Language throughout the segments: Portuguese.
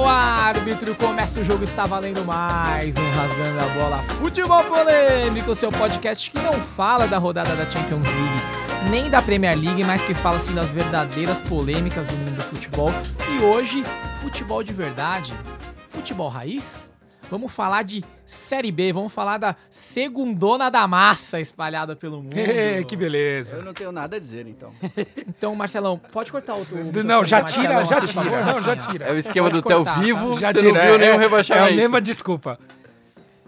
o árbitro, começa o jogo, está valendo mais um Rasgando a Bola Futebol Polêmico, seu podcast que não fala da rodada da Champions League, nem da Premier League, mas que fala assim das verdadeiras polêmicas do mundo do futebol. E hoje, futebol de verdade, futebol raiz, vamos falar de Série B, vamos falar da segundona da massa espalhada pelo mundo. que beleza. Eu não tenho nada a dizer, então. Então, Marcelão, pode cortar o teu... Não, já tira, já tira. Não, já tira. É o esquema Pode do Tel cortar, tá? Vivo, Já você tira. não viu é, nenhum é, é rebaixamento. a mesma desculpa.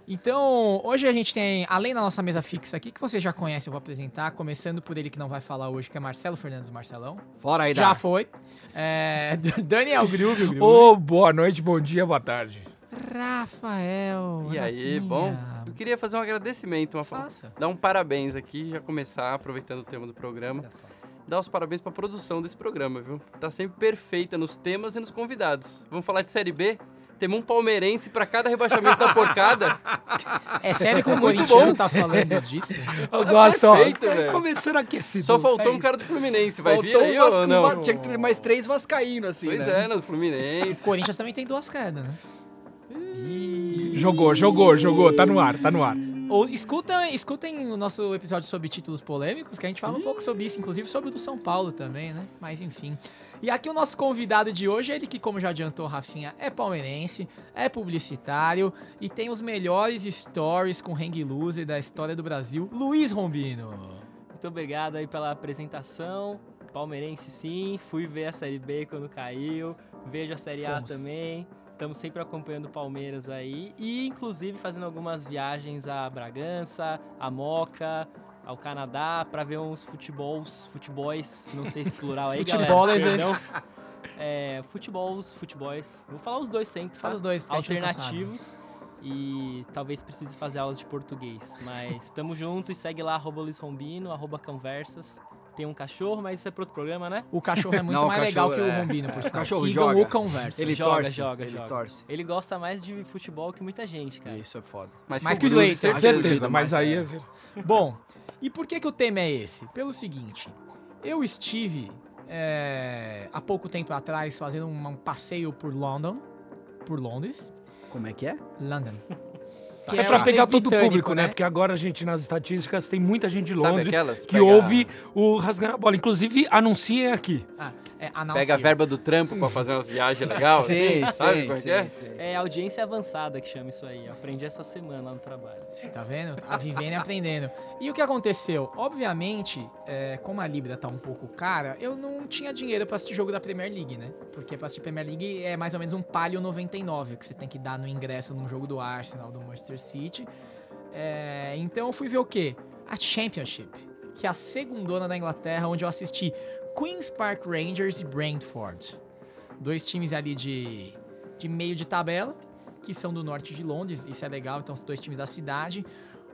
Então, hoje a gente tem, além da nossa mesa fixa aqui, que você já conhece, eu vou apresentar, começando por ele que não vai falar hoje, que é Marcelo Fernandes Marcelão. Fora aí, Já foi. É, Daniel Groove. Ô, boa noite, bom dia, boa tarde. Rafael. E aí, Rafinha. bom? Eu queria fazer um agradecimento, uma Faça. dar um parabéns aqui, já começar aproveitando o tema do programa. Olha só. Dar os parabéns pra produção desse programa, viu? Tá sempre perfeita nos temas e nos convidados. Vamos falar de Série B? Temos um palmeirense pra cada rebaixamento da porcada. É sério que o Muito Corinthians bom. tá falando disso? Eu gosto, ó. perfeito, velho. Começando aquecido. Só faltou é um cara do. Fluminense. Vai vir Faltou aí um Vasco, ou não? Tinha que ter mais três vascaínos, assim, Pois né? é, no O Fluminense. Corinthians também tem duas quedas, né? Jogou, jogou, jogou. Tá no ar, tá no ar. Ou escutem, escutem o nosso episódio sobre títulos polêmicos, que a gente fala um pouco sobre isso, inclusive sobre o do São Paulo também, né? Mas enfim. E aqui o nosso convidado de hoje, ele que, como já adiantou, Rafinha, é palmeirense, é publicitário e tem os melhores stories com hang loose da história do Brasil, Luiz Rombino. Muito obrigado aí pela apresentação. Palmeirense sim, fui ver a Série B quando caiu, vejo a Série Fomos. A também. Estamos sempre acompanhando o Palmeiras aí e inclusive fazendo algumas viagens a Bragança, a Moca, ao Canadá para ver uns futebols, futebols, não sei se plural aí, Futebólers, galera. É, futebols, futebols. Vou falar os dois sempre, Fala tá? os dois, alternativos e talvez precise fazer aulas de português. Mas tamo junto e segue lá, arroba Luiz Rombino, arroba conversas. Tem um cachorro, mas isso é pro outro programa, né? O cachorro é muito Não, o mais legal que cachorro o é- Rombino, por o sinal. cachorro Sigam joga. o Conversa. Ele joga, torce, joga, ele joga. torce. Ele gosta mais de futebol que muita gente, cara. Isso é foda. Mais que o os Lakers. Com certeza. certeza, mas aí... é. Bom, e por que, que o tema é esse? Pelo seguinte, eu estive é, há pouco tempo atrás fazendo um, um passeio por London, por Londres, Como é que é? London. Que É pra o pegar todo o público, né? Porque agora a gente, nas estatísticas, tem muita gente de Londres que Pega- ouve o Rasgando a Bola. Inclusive, anunciem aqui. Ah, é, Pega a verba do trampo pra fazer umas viagens legais. Sim, sabe sim, como é sim, é? sim. É audiência avançada que chama isso aí. Eu aprendi essa semana lá no trabalho. Tá vendo? Tá vivendo e aprendendo. E o que aconteceu? Obviamente, é, como a Libra tá um pouco cara, eu não tinha dinheiro pra assistir jogo da Premier League, né? Porque pra assistir Premier League é mais ou menos um palio 99 que você tem que dar no ingresso num jogo do Arsenal, do Manchester City. É, então eu fui ver o quê? A Championship, que é a segundona da Inglaterra, onde eu assisti Queen's Park Rangers e Brentford. Dois times ali de, de meio de tabela, que são do norte de Londres, isso é legal, então são dois times da cidade.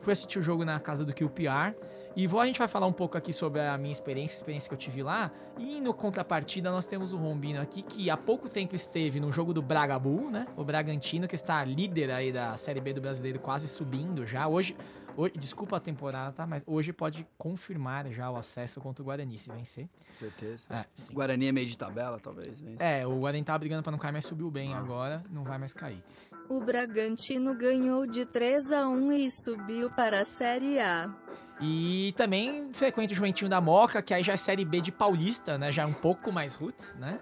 Fui assistir o jogo na casa do QPR. E vou, a gente vai falar um pouco aqui sobre a minha experiência, a experiência que eu tive lá. E no contrapartida, nós temos o Rombino aqui, que há pouco tempo esteve no jogo do Braga Bull, né? O Bragantino, que está líder aí da Série B do Brasileiro, quase subindo já. Hoje, hoje desculpa a temporada, tá? Mas hoje pode confirmar já o acesso contra o Guarani, se vencer. Certeza. É, sim. Guarani é meio de tabela, talvez. né? É, o Guarani tava brigando pra não cair, mas subiu bem agora, não vai mais cair. O Bragantino ganhou de 3 a 1 e subiu para a Série A. E também frequenta o Juventinho da Moca, que aí já é Série B de Paulista, né? Já é um pouco mais roots, né?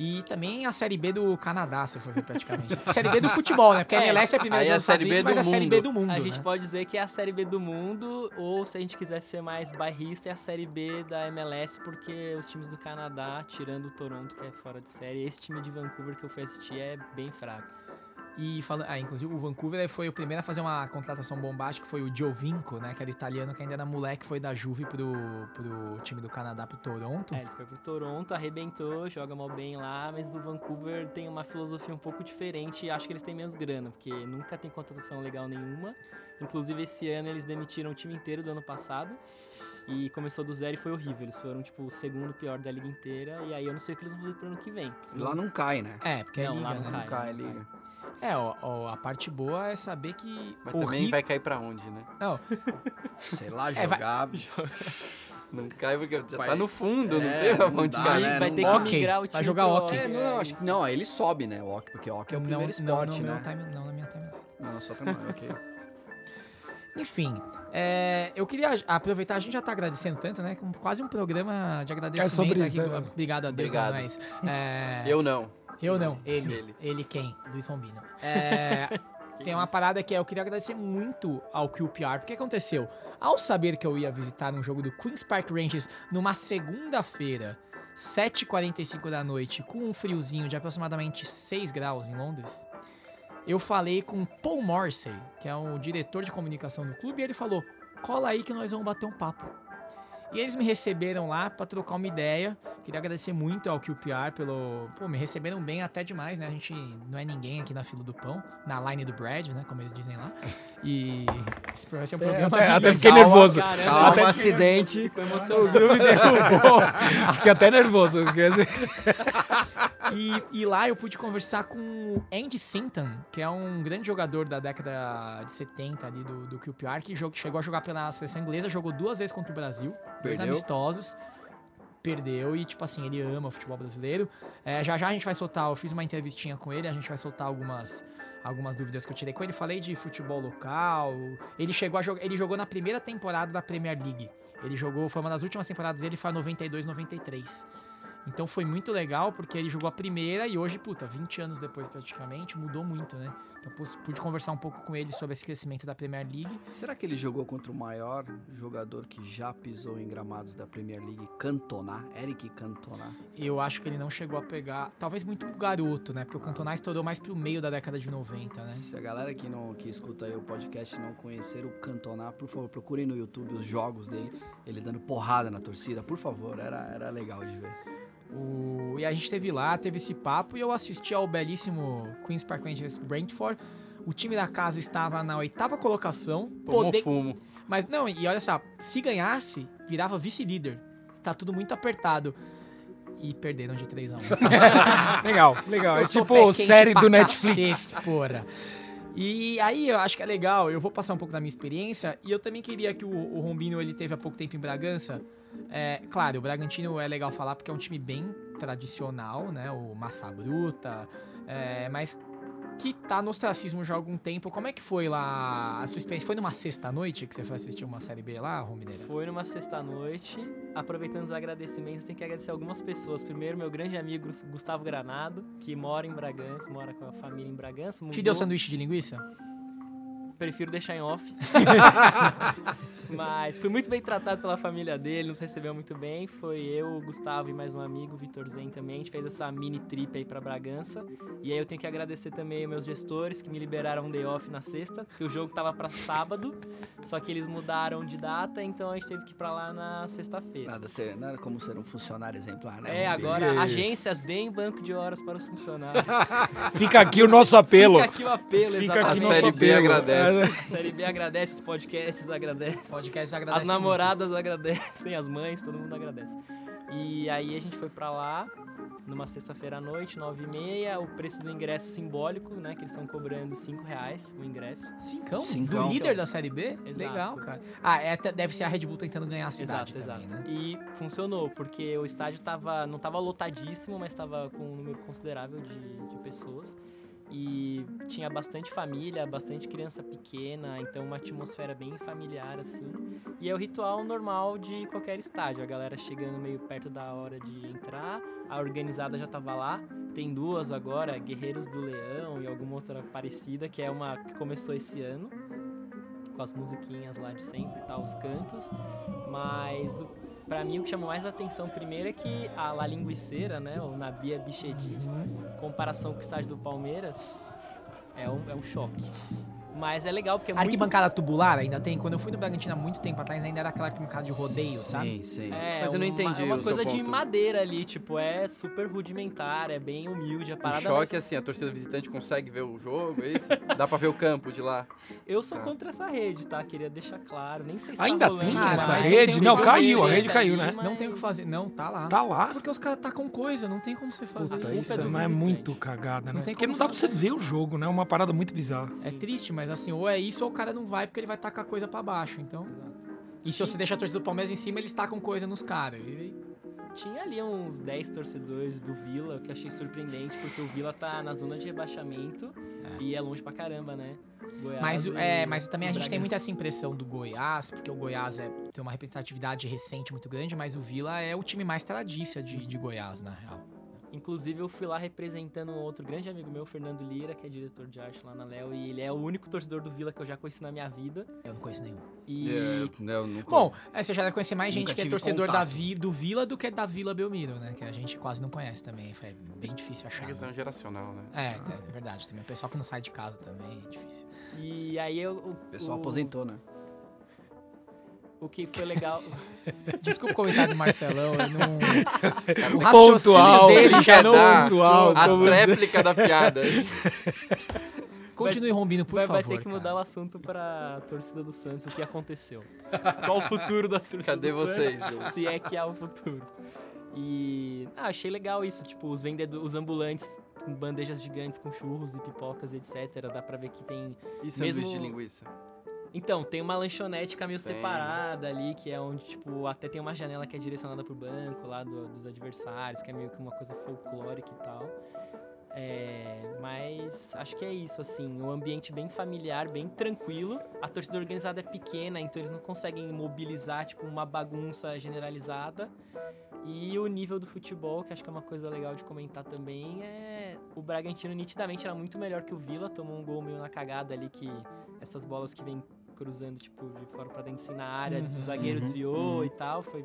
E também a Série B do Canadá, se for ver praticamente. série B do futebol, né? Porque a É, MLS é a primeira de é a dos Estados Série B Unidos, mas é a Série B do mundo, A gente né? pode dizer que é a Série B do mundo, ou se a gente quiser ser mais bairrista, é a Série B da MLS, porque os times do Canadá, tirando o Toronto, que é fora de série, esse time de Vancouver que eu fui assistir é bem fraco. E falando, ah, inclusive o Vancouver foi o primeiro a fazer uma contratação bombástica, que foi o Giovinco, né? Que era italiano, que ainda era moleque, foi da Juve pro, pro time do Canadá, pro Toronto. É, ele foi pro Toronto, arrebentou, joga mal bem lá, mas o Vancouver tem uma filosofia um pouco diferente e acho que eles têm menos grana, porque nunca tem contratação legal nenhuma. Inclusive, esse ano eles demitiram o time inteiro do ano passado. E começou do zero e foi horrível. Eles foram, tipo, o segundo pior da liga inteira. E aí eu não sei o que eles vão fazer pro ano que vem. E lá não cai, né? É, porque é Não, liga, lá não né? Não cai, liga. É, ó, ó, a parte boa é saber que Mas o também Rio- vai cair pra onde, né? Não, Sei lá, É, vai- jogar. Não cai porque já Vai. tá no fundo, não É, tem pra não onde dá, cair. né? vai não ter dá. que migrar o vai time jogar pro hockey. É, não, não, acho que não, aí ele sobe, né, o hockey, porque o hockey é o primeiro não, esporte, não, né? meu time, não na minha timeline. Não, só primeiro, ok. Enfim, é, eu queria aproveitar, a gente já tá agradecendo tanto, né? com Quase um programa de agradecimentos sobre aqui. é. Obrigado a Deus, Obrigado. não é isso. É, Eu não. eu não, ele. Ele. Ele, quem? Luiz Rombino. É, tem uma parada que é, eu queria agradecer muito ao QPR, porque aconteceu? Ao saber que eu ia visitar um jogo do Queen's Park Rangers numa segunda-feira, 7h45 da noite, com um friozinho de aproximadamente 6 graus em Londres, eu falei com Paul Morrissey, que é o diretor de comunicação do clube, e ele falou: cola aí que nós vamos bater um papo. E eles me receberam lá pra trocar uma ideia. Queria agradecer muito ao QPR pelo. Pô, me receberam bem até demais, né? A gente não é ninguém aqui na fila do pão, na line do Brad, né? Como eles dizem lá. E esse vai ser um programa. até, até bem fiquei nervoso. Calma, Até um acidente. Ficou O emocionado. Gru me derrubou. Fiquei até nervoso. E, e lá eu pude conversar com o Andy Sinton, que é um grande jogador da década de 70 ali do, do QPR, que chegou a jogar pela seleção inglesa, jogou duas vezes contra o Brasil, dois Perdeu. amistosos. Perdeu e, tipo assim, ele ama o futebol brasileiro. É, já já a gente vai soltar, eu fiz uma entrevistinha com ele, a gente vai soltar algumas, algumas dúvidas que eu tirei com ele. Falei de futebol local. Ele chegou a jogar. Ele jogou na primeira temporada da Premier League. Ele jogou, foi uma das últimas temporadas dele, foi a 92, 93. Então foi muito legal, porque ele jogou a primeira e hoje, puta, 20 anos depois praticamente, mudou muito, né? Então pude conversar um pouco com ele sobre esse crescimento da Premier League. Será que ele jogou contra o maior jogador que já pisou em gramados da Premier League, Cantona? Eric Cantona. Eu acho que ele não chegou a pegar, talvez muito garoto, né? Porque o Cantona estourou mais pro meio da década de 90, né? Se a galera que, não, que escuta aí o podcast não conhecer o Cantona, por favor, procurem no YouTube os jogos dele, ele dando porrada na torcida, por favor, era, era legal de ver. O- E a gente teve lá, teve esse papo e eu assisti ao belíssimo Queen's Park Rangers Brentford. O time da casa estava na oitava colocação. Tomou Poder- fumo. Mas não, e olha só, se ganhasse, virava vice-líder. Tá tudo muito apertado. E perderam de 3 a 1 legal, legal. Eu É tipo série do Netflix. cacete, porra. E aí eu acho que é legal, eu vou passar um pouco da minha experiência e eu também queria que o, o Rombino ele teve há pouco tempo em Bragança. É, claro, o Bragantino é legal falar porque é um time bem tradicional, né? O Massa Bruta, é, mas que tá no ostracismo já há algum tempo. Como é que foi lá a sua experiência? Foi numa sexta-noite que você foi assistir uma série B lá, Romineira? Foi numa sexta-noite. Aproveitando os agradecimentos, tem que agradecer algumas pessoas. Primeiro, meu grande amigo Gustavo Granado, que mora em Bragança, mora com a família em Bragança. Te mudou- deu sanduíche de linguiça? Prefiro deixar em off. Mas fui muito bem tratado pela família dele, nos recebeu muito bem. Foi eu, o Gustavo e mais um amigo, o Vitor Zen também. A gente fez essa mini trip aí pra Bragança. E aí eu tenho que agradecer também os meus gestores que me liberaram um day off na sexta, porque o jogo tava pra sábado, só que eles mudaram de data, então a gente teve que ir pra lá na sexta-feira. Nada, ser, nada como ser um funcionário exemplar, né? É, agora Isso. agências deem banco de horas para os funcionários. Fica aqui o nosso apelo. Fica aqui o apelo, Fica exatamente. aqui A nosso Série B apelo. agradece. A Série B agradece, os podcasts agradecem. Podcast As agradece namoradas agradecem, as mães, todo mundo agradece. E aí a gente foi pra lá numa sexta-feira à noite, nove e meia, o preço do ingresso simbólico, né? Que eles estão cobrando cinco reais o ingresso. Cincão? Cincão. Do líder da Série B? Exato. Legal, cara. Ah, é, deve ser a Red Bull tentando ganhar a cidade exato, também, exato. né? E funcionou, porque o estádio tava, não tava lotadíssimo, mas tava com um número considerável de, de pessoas. E tinha bastante família, bastante criança pequena, então uma atmosfera bem familiar, assim. E é o ritual normal de qualquer estádio, a galera chegando meio perto da hora de entrar, a organizada já tava lá. Tem duas agora, Guerreiros do Leão e alguma outra parecida, que é uma que começou esse ano, com as musiquinhas lá de sempre, tá, os cantos. Mas pra mim o que chamou mais atenção primeiro é que a La Linguiceira, né, o Nabia Bichedi, comparação com o estádio do Palmeiras, é um, é um choque. Mas é legal porque é muito... Arquibancada tubular ainda tem? Quando eu fui no Bragantino há muito tempo atrás, ainda era aquela arquibancada de rodeio, sabe? Sim, sim. É, Mas eu não uma- entendi É uma o seu coisa de ponto. madeira ali, tipo, é super rudimentar, é bem humilde a O parada. choque, mas assim, a torcida visitante consegue ver o jogo, é isso? Dá pra ver o campo de lá. Eu sou Tá. contra essa rede, tá? Queria deixar claro. Nem sei se Ainda tá rolando tem essa mas não rede? o Não, caiu, a rede caiu, né? Não tem o que fazer. Não, tá lá. Tá lá. Porque os caras tá com coisa, não tem como você fazer Puta, isso. não é visitante. muito cagada, né? tem Porque não dá pra você ver o jogo, né? É uma parada muito bizarra. É triste, mas assim, ou é isso ou o cara não vai porque ele vai tacar coisa pra baixo, então... E se você deixa a torcida do Palmeiras em cima, eles tacam coisa nos caras. E- Tinha ali uns 10 torcedores do Vila, o que achei surpreendente, porque o Vila tá na zona de rebaixamento e é longe pra caramba, né? Goiás Mas, e é, mas também a gente tem muito essa impressão do Goiás, porque o Goiás é, tem uma representatividade recente muito grande, mas o Vila é o time mais tradiça de, de Goiás, na real. Inclusive, eu fui lá representando um outro grande amigo meu, Fernando Lira, que é diretor de arte lá na Léo, e ele é o único torcedor do Vila que eu já conheci na minha vida. Eu não conheço nenhum. E É, eu nunca- Bom, é, você já deve conhecer mais gente que é torcedor da. Vi, do Vila do que da Vila Belmiro, né? Que a gente quase não conhece também. É bem difícil É achar. questão né? geracional, né? É, é, é verdade também. O pessoal que não sai de casa também é difícil. E aí eu. O, O pessoal o- aposentou, né? O que foi legal. Desculpa o comentário do Marcelão, ele não. O Pontual, raciocínio dele já não. dar pontual, a réplica da piada. Continue rombino, por vai, vai favor. ter que mudar cara. o assunto pra torcida do Santos, o que aconteceu. Qual o futuro da torcida Cadê do vocês, Santos? gente? Se é que há o futuro. E ah, achei legal isso, tipo, os vendedores, os ambulantes com bandejas gigantes com churros e pipocas, etc. Dá pra ver que tem E sanduíche Mesmo- de linguiça? Então, tem uma lanchonete que é meio Tem. separada ali, que é onde, tipo, até tem uma janela que é direcionada pro banco lá do- dos adversários, que é meio que uma coisa folclórica e tal. É, mas acho que é isso, assim, um ambiente bem familiar, bem tranquilo. A torcida organizada é pequena, então eles não conseguem mobilizar, tipo, uma bagunça generalizada. E o nível do futebol, que acho que é uma coisa legal de comentar também, é o Bragantino nitidamente era muito melhor que o Vila, tomou um gol meio na cagada ali que essas bolas que vem cruzando tipo de fora pra dentro assim na área, Uhum, o zagueiro uhum, desviou uhum. e tal, foi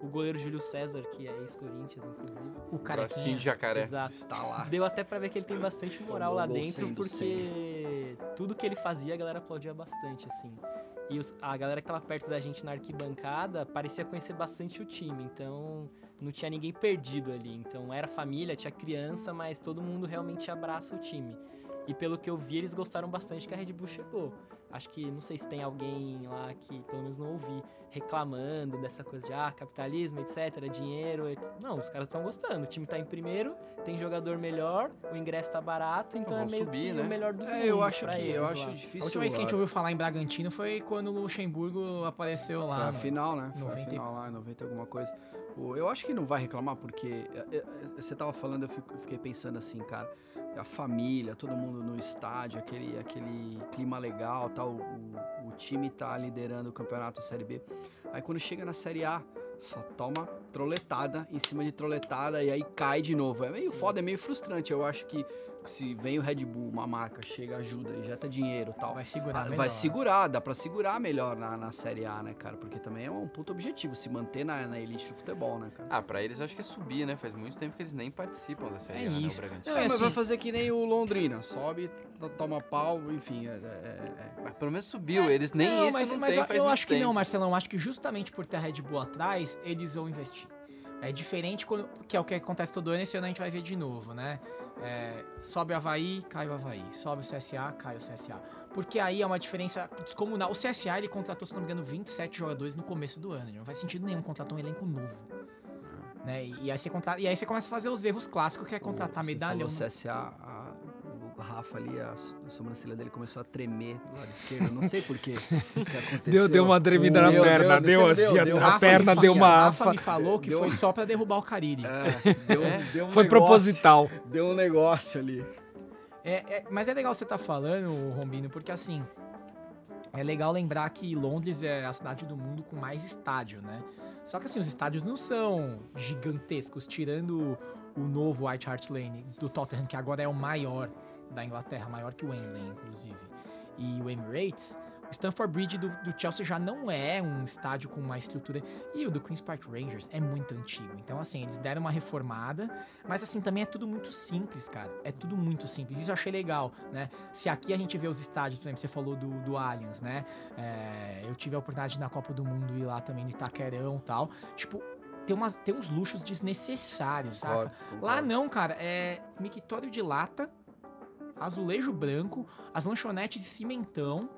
o goleiro Júlio César, que é ex-Corinthians inclusive. O carequinha. de jacaré. Exato. Está lá. Deu até pra ver que ele tem bastante moral lá dentro, porque tudo que ele fazia a galera aplaudia bastante, assim. E os- a galera que tava perto da gente na arquibancada parecia conhecer bastante o time, então não tinha ninguém perdido ali. Então era família, tinha criança, mas todo mundo realmente abraça o time. E pelo que eu vi, eles gostaram bastante que a Red Bull chegou. Acho que, não sei se tem alguém lá que, pelo menos não ouvi, reclamando dessa coisa de, ah, capitalismo, etc, dinheiro, etc. Não, os caras estão gostando. O time tá em primeiro, tem jogador melhor, o ingresso tá barato, então é meio subir, que né? o melhor dos É, eu acho pra que eles eu lá. acho A difícil. última vez que a gente ouviu falar em Bragantino foi quando o Luxemburgo apareceu lá. Foi a final, né? Foi a 90 e- final lá, 90 alguma coisa. O- Eu acho que não vai reclamar, porque é, é, é, você tava falando, eu fiquei pensando assim, cara, a família, todo mundo no estádio, aquele, aquele clima legal, tal, o, o time tá liderando o campeonato Série B. Aí quando chega na Série A, só toma troletada em cima de troletada e aí cai de novo. É meio foda, é meio frustrante. Eu acho que se vem o Red Bull, uma marca, chega, ajuda, injeta dinheiro e tal. Vai segurar Ah, melhor. vai segurar, dá pra segurar melhor na, na Série A, né, cara? Porque também é um puto objetivo, se manter na, na elite do futebol, né, cara? Ah, pra eles eu acho que é subir, né? Faz muito tempo que eles nem participam da Série É A, né, o isso. Bragantino. Não, É, é mas vai assim- fazer que nem o Londrina, sobe, to- toma pau, enfim, é, é- é- Mas pelo menos subiu, eles nem não, isso mas, não mas tem eu, faz eu muito acho que não, tempo. Marcelão. Eu acho que justamente por ter a Red Bull atrás, eles vão investir. É diferente quando. Que é o que acontece todo ano, esse ano a gente vai ver de novo, né? É, sobe o Havaí, cai o Havaí. Sobe o CSA, cai o CSA. Porque aí é uma diferença descomunal. O CSA ele contratou, se não me engano, 27 jogadores no começo do ano. Não faz sentido nenhum contratar um elenco novo. Né? E, aí você contra- e aí você começa a fazer os erros clássicos, que é contratar medalhão. falou CSA, a- o Rafa ali, a, sobrancelha dele começou a tremer do lado esquerdo. Não sei por quê. Deu, deu uma tremida na Deu, perna, deu, assim, a- deu. a, Rafa perna deu uma Rafa afa. me falou que foi só pra derrubar o Cariri. É, deu, É? deu um Foi negócio, proposital. Deu um negócio ali. É, é- mas é legal você estar falando, Rombino, porque assim. É legal lembrar que Londres é a cidade do mundo com mais estádio, né? Só que assim, os estádios não são gigantescos, tirando o novo White Hart Lane do Tottenham, que agora é o maior da Inglaterra, maior que o Wembley, inclusive. E o Emirates, o Stamford Bridge do, do Chelsea já não é um estádio com uma estrutura. E o do Queen's Park Rangers é muito antigo. Então, assim, eles deram uma reformada, mas assim, também é tudo muito simples, cara. É tudo muito simples. Isso eu achei legal, né? Se aqui a gente vê os estádios, por exemplo, você falou do, do Allianz, né? É, eu tive a oportunidade na Copa do Mundo ir lá também no Itaquerão e tal. Tipo, tem, umas, tem uns luxos desnecessários, saca? Concordo, Lá não, cara, é mictório de lata, azulejo branco, as lanchonetes de cimentão.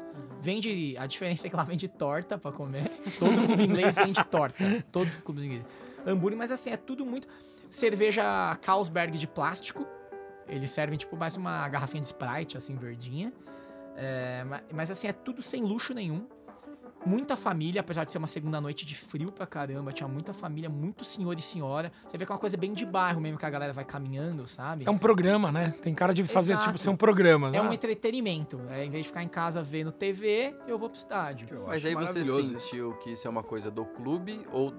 Vende. A diferença é que lá vende torta pra comer. Todo clube inglês vende torta. Todos os clubes ingleses. Hambúrguer, mas assim, é tudo muito. Cerveja Carlsberg de plástico. Eles servem, tipo, mais uma garrafinha de Sprite, assim, verdinha. É, ma- mas assim, é tudo sem luxo nenhum. Muita família, apesar de ser uma segunda noite de frio pra caramba, tinha muita família, muito senhor e senhora. Você vê que é uma coisa bem de bairro mesmo, que a galera vai caminhando, sabe? É um programa, né? Tem cara de fazer, Exato. tipo, ser um programa, né? É um entretenimento. É, em vez de ficar em casa vendo TV, eu vou pro estádio. Eu Mas acho aí você sentiu que isso é uma coisa do clube ou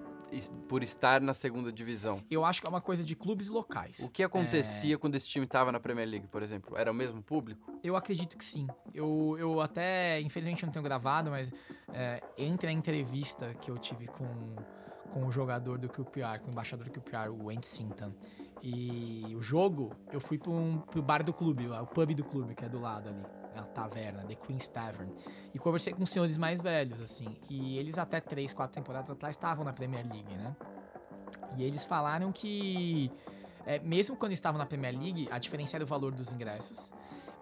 por estar na segunda divisão? Eu acho que é uma coisa de clubes locais. O que acontecia quando esse time tava na Premier League, por exemplo? Era o mesmo público? Eu acredito que sim. Eu, eu até, infelizmente, não tenho gravado, mas é, entre a entrevista que eu tive com, com o jogador do QPR, com o embaixador do QPR, o Andy Sinton, e o jogo, eu fui pro, um, pro bar do clube, o pub do clube, que é do lado ali. A taverna, The Queen's Tavern. E conversei com senhores mais velhos, assim. E eles até três, quatro temporadas atrás estavam na Premier League, né? E eles falaram que, é, mesmo quando estavam na Premier League, a diferença era o valor dos ingressos.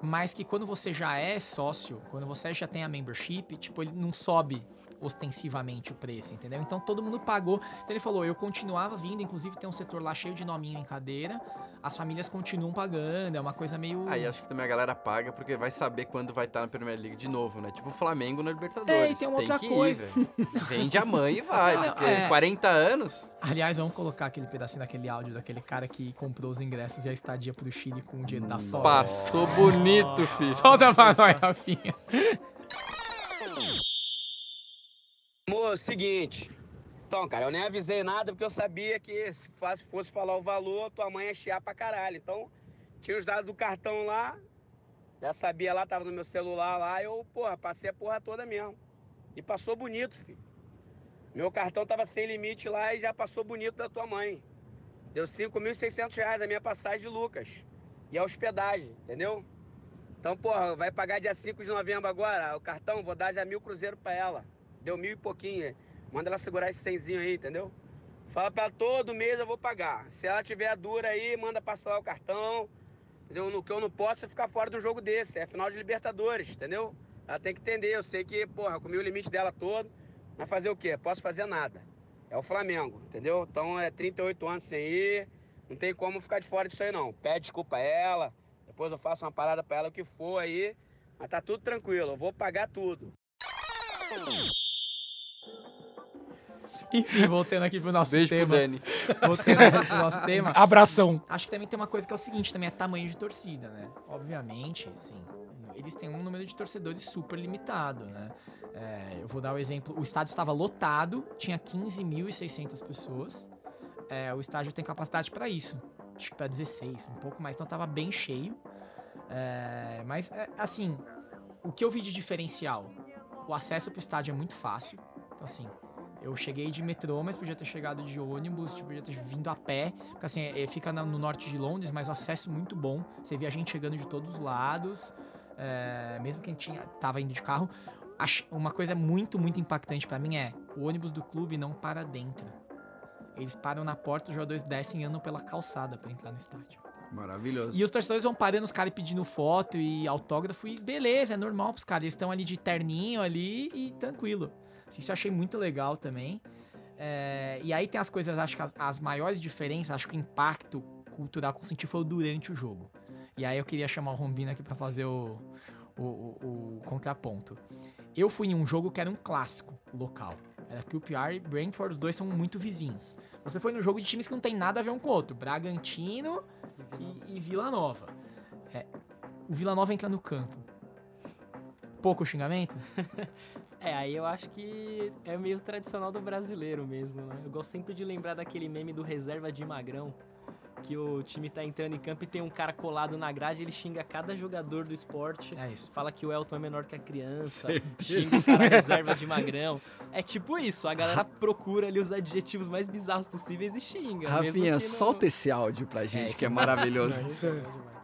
Mas que quando você já é sócio, quando você já tem a membership, tipo, ele não sobe ostensivamente o preço, entendeu? Então todo mundo pagou. Então ele falou, eu continuava vindo, inclusive tem um setor lá cheio de nominho em cadeira, as famílias continuam pagando, é uma coisa meio... Aí acho que também a galera paga porque vai saber quando vai estar na Premier League de novo, né? Tipo o Flamengo na Libertadores. É, e tem uma outra que coisa. Ir. Vende a mãe e vai. Não, não, porque é. 40 anos. Aliás, vamos colocar aquele pedacinho daquele áudio daquele cara que comprou os ingressos e a estadia pro Chile com o dinheiro da sobra. Passou bonito, filho. Solta pra nós, Rafinha. Amor, seguinte. Então, cara, eu nem avisei nada porque eu sabia que se fosse falar o valor, tua mãe ia chiar pra caralho. Então, tinha os dados do cartão lá, já sabia lá, tava no meu celular lá, eu, porra, passei a porra toda mesmo. E passou bonito, filho. Meu cartão tava sem limite lá e já passou bonito da tua mãe. Deu 5.600 reais a minha passagem de Lucas. E a hospedagem, entendeu? Então, porra, vai pagar dia 5 de novembro agora, o cartão, vou dar já mil cruzeiro pra ela. Deu mil e pouquinho. Manda ela segurar esse cenzinho aí, entendeu? Fala pra ela, todo mês eu vou pagar. Se ela tiver dura aí, manda passar o cartão. Entendeu? No que eu não posso é ficar fora de um jogo desse. É final de Libertadores, entendeu? Ela tem que entender. Eu sei que, porra, comi o limite dela todo. Mas fazer o quê? Posso fazer nada. É o Flamengo, entendeu? Então é 38 anos sem ir. Não tem como ficar de fora disso aí, não. Pede desculpa a ela. Depois eu faço uma parada pra ela, o que for aí. Mas tá tudo tranquilo. Eu vou pagar tudo. Enfim, voltando aqui pro nosso Beijo pro tema. Dani. Voltando aqui pro nosso tema. Abração. Acho que também tem uma coisa que é o seguinte, também é tamanho de torcida, né? Obviamente, assim, eles têm um número de torcedores super limitado, né? É, eu vou dar o exemplo, o estádio estava lotado, tinha 15.600 pessoas. É, o estádio tem capacidade para isso, acho que para 16, um pouco mais, então tava bem cheio. É, mas, é, assim, o que eu vi de diferencial? O acesso pro estádio é muito fácil, então assim, eu cheguei de metrô, mas podia ter chegado de ônibus, tipo, podia ter vindo a pé. Porque assim, é, fica no norte de Londres, mas o acesso muito bom. Você via gente chegando de todos os lados. é, mesmo quem tinha, tava indo de carro. Uma coisa muito, muito impactante pra mim é o ônibus do clube não para dentro. Eles param na porta, os jogadores descem e andam pela calçada pra entrar no estádio. Maravilhoso. E os torcedores vão parando os caras pedindo foto e autógrafo e beleza, é normal pros caras. Eles estão ali de terninho ali e tranquilo. Isso eu achei muito legal também. É, e aí tem as coisas, acho que as, as maiores diferenças, acho que o impacto cultural que eu senti foi durante o jogo. E aí eu queria chamar o Rombino aqui pra fazer o, o, o- o contraponto. Eu fui em um jogo que era um clássico local. Era QPR e Brentford, os dois são muito vizinhos. Você foi no jogo de times que não tem nada a ver um com o outro. Bragantino e, e Vila Nova. É, o Vila Nova entra no campo. Pouco xingamento? É, aí eu acho que é meio tradicional do brasileiro mesmo, né? Eu gosto sempre de lembrar daquele meme do reserva de magrão, que o time tá entrando em campo e tem um cara colado na grade, ele xinga cada jogador do esporte. É isso. Fala que o Elton é menor que a criança, xinga o cara reserva de magrão. É tipo isso, a galera procura ali os adjetivos mais bizarros possíveis e xinga. mesmo Rafinha, que não- solta esse áudio pra gente, isso que é é maravilhoso. Isso é demais.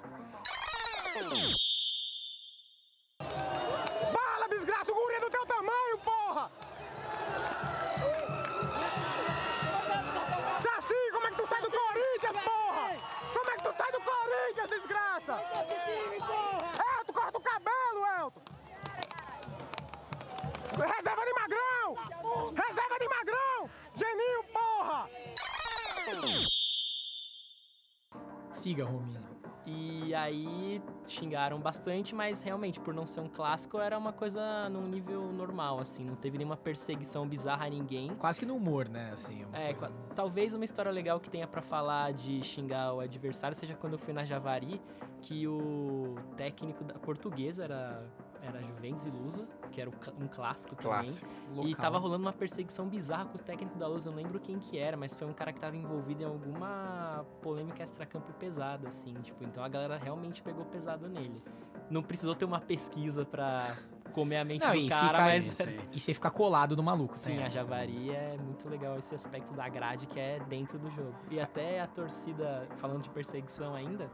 Bastante, mas realmente, por não ser um clássico, era uma coisa num nível normal, assim. Não teve nenhuma perseguição bizarra a ninguém. Quase que no humor, né? Assim, É, coisa- quase- talvez uma história legal que tenha pra falar de xingar o adversário seja quando eu fui na Javari, que o técnico da portuguesa era, era Juventus e Lusa, que era um clássico também. Clássico. E tava rolando uma perseguição bizarra com o técnico da Luz, eu não lembro quem que era, mas foi um cara que tava envolvido em alguma polêmica extracampo pesada, assim, tipo, então a galera realmente pegou pesado nele. Não precisou ter uma pesquisa pra comer a mente Não, do e cara, fica- mas... E você ficar colado no maluco. Sim, tem a Javari é muito legal esse aspecto da grade que é dentro do jogo. E até a torcida, falando de perseguição ainda,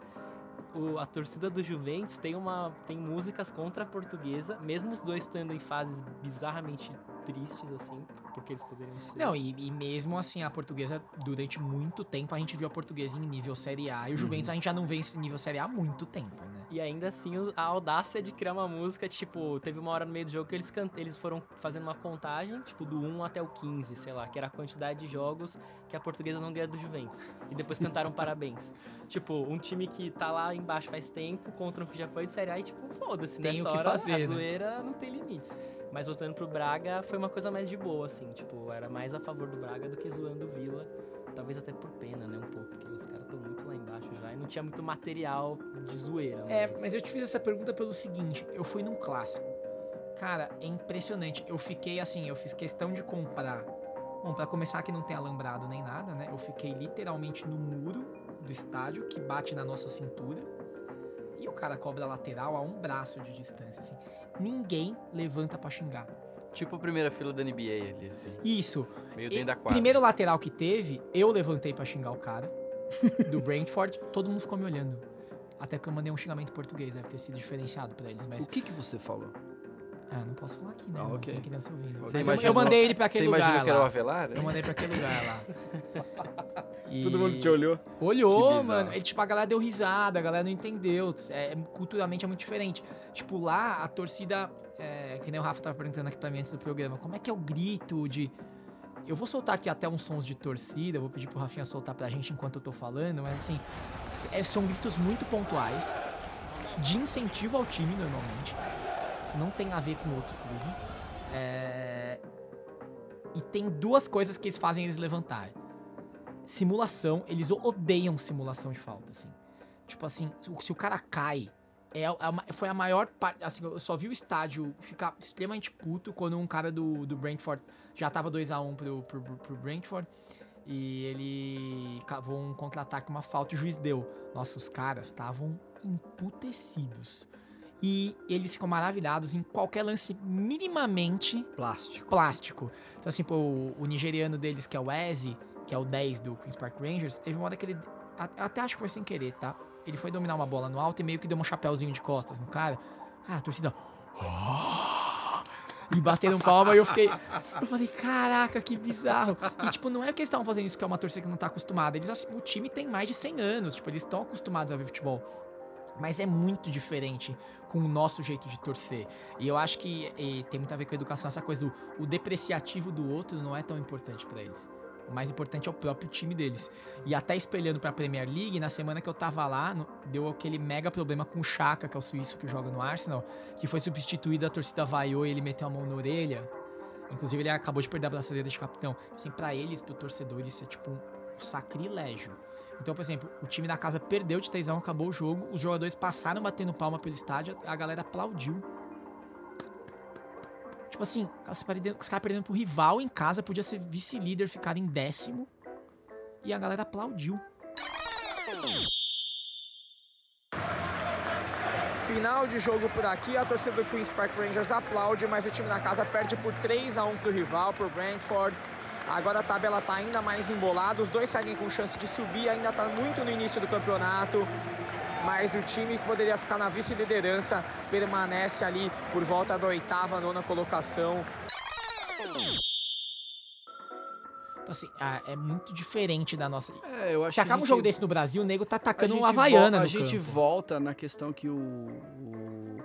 o- a torcida do Juventus tem uma tem músicas contra a portuguesa, mesmo os dois estando em fases bizarramente tristes assim, porque eles poderiam ser. Não, e, e mesmo assim, a portuguesa, durante muito tempo, a gente viu a portuguesa em nível Série A. E o Juventus a gente já não vê esse nível Série A há muito tempo, né? E ainda assim, a audácia de criar uma música, tipo, teve uma hora no meio do jogo que eles, can- eles foram fazendo uma contagem, tipo, do 1 até o 15, sei lá, que era a quantidade de jogos que a portuguesa não ganha do Juventus. E depois cantaram parabéns. Tipo, um time que tá lá embaixo faz tempo contra um que já foi de Série A e, tipo, foda-se, Tem nessa o que hora fazer, a né? zoeira não tem limites. Mas voltando pro Braga, foi uma coisa mais de boa, assim, tipo, era mais a favor do Braga do que zoando o Vila. Talvez até por pena, né, um pouco, porque os caras estão muito lá embaixo já e não tinha muito material de zoeira. É, mas eu te fiz essa pergunta pelo seguinte: eu fui num clássico. Cara, é impressionante. Eu fiquei assim, eu fiz questão de comprar. Bom, pra começar que não tem alambrado nem nada, né? Eu fiquei literalmente no muro do estádio que bate na nossa cintura. E o cara cobra a lateral a um braço de distância, assim. Ninguém levanta pra xingar. Tipo a primeira fila da NBA ali, assim. Isso. Meio E- dentro da quadra. Primeiro lateral que teve, eu levantei pra xingar o cara do Brentford, todo mundo ficou me olhando. Até porque eu mandei um xingamento em português, deve ter sido diferenciado pra eles, mas O que que você falou? Ah, não posso falar aqui, né? Ah, ok. Tem ouvindo. Você Mas eu, mandei ele pra aquele Você lugar que era o. Avelar? Eu mandei pra aquele lugar lá. E- Todo mundo te olhou. Olhou, mano. Ele, tipo, a galera deu risada, a galera não entendeu. É, culturalmente é muito diferente. Tipo, lá a torcida. É, que nem o Rafa tava perguntando aqui pra mim antes do programa. Como é que é o grito de. Eu vou soltar aqui até uns sons de torcida, vou pedir pro Rafinha soltar pra gente enquanto eu tô falando, mas assim, é, são gritos muito pontuais, de incentivo ao time normalmente. Isso não tem a ver com outro clube. É, E tem duas coisas que eles fazem eles levantarem simulação, eles odeiam simulação de falta, assim. Tipo assim, se o- cara cai, é, a ma- foi a maior parte. Assim, eu só vi o estádio ficar extremamente puto quando um cara do, do Brentford já tava 2x1 pro, pro, pro Brentford. E ele cavou um contra-ataque, uma falta, e o juiz deu. Nossa, os caras estavam emputecidos. E eles ficam maravilhados em qualquer lance minimamente Plástico. plástico. Então, assim, pô, o, o nigeriano deles, que é o Eze, que é o 10 do Queen's Park Rangers, teve uma hora que ele. Até acho que foi sem querer, tá? Ele foi dominar uma bola no alto e meio que deu um chapéuzinho de costas no cara. Ah, a torcida. E bateram palma e eu fiquei. Eu falei, caraca, que bizarro. E, tipo, não é que eles estavam fazendo isso que é uma torcida que não tá acostumada. Eles, assim, o time tem mais de 100 anos. Tipo, eles estão acostumados a ver futebol. Mas é muito diferente com o nosso jeito de torcer. E eu acho que tem muito a ver com a educação, essa coisa do o depreciativo do outro não é tão importante pra eles. O mais importante é o próprio time deles. E até espelhando pra Premier League, na semana que eu tava lá, deu aquele mega problema com o Chaka, que é o suíço que joga no Arsenal, que foi substituído, a torcida vaiou e ele meteu a mão na orelha. Inclusive, ele acabou de perder a braçadeira de capitão. Assim, pra eles, pro torcedor, isso é tipo um sacrilégio. Então, por exemplo, o time da casa perdeu de 3 a 1, acabou o jogo, os jogadores passaram batendo palma pelo estádio, a galera aplaudiu. Tipo assim, os caras perdendo pro rival em casa, podia ser vice-líder, ficar em décimo. E a galera aplaudiu. Final de jogo por aqui, a torcida do Queen's Park Rangers aplaude, mas o time da casa perde por 3 a 1 pro rival, pro Brentford. Agora a tabela tá ainda mais embolada, os dois seguem com chance de subir, ainda tá muito no início do campeonato. Mas o time que poderia ficar na vice-liderança permanece ali por volta da oitava, nona colocação. Então, assim, é muito diferente da nossa. É, eu acho Se acaba um gente- jogo desse no Brasil, o nego tá a atacando gente uma Havaiana A no gente campo. volta na questão que o, o,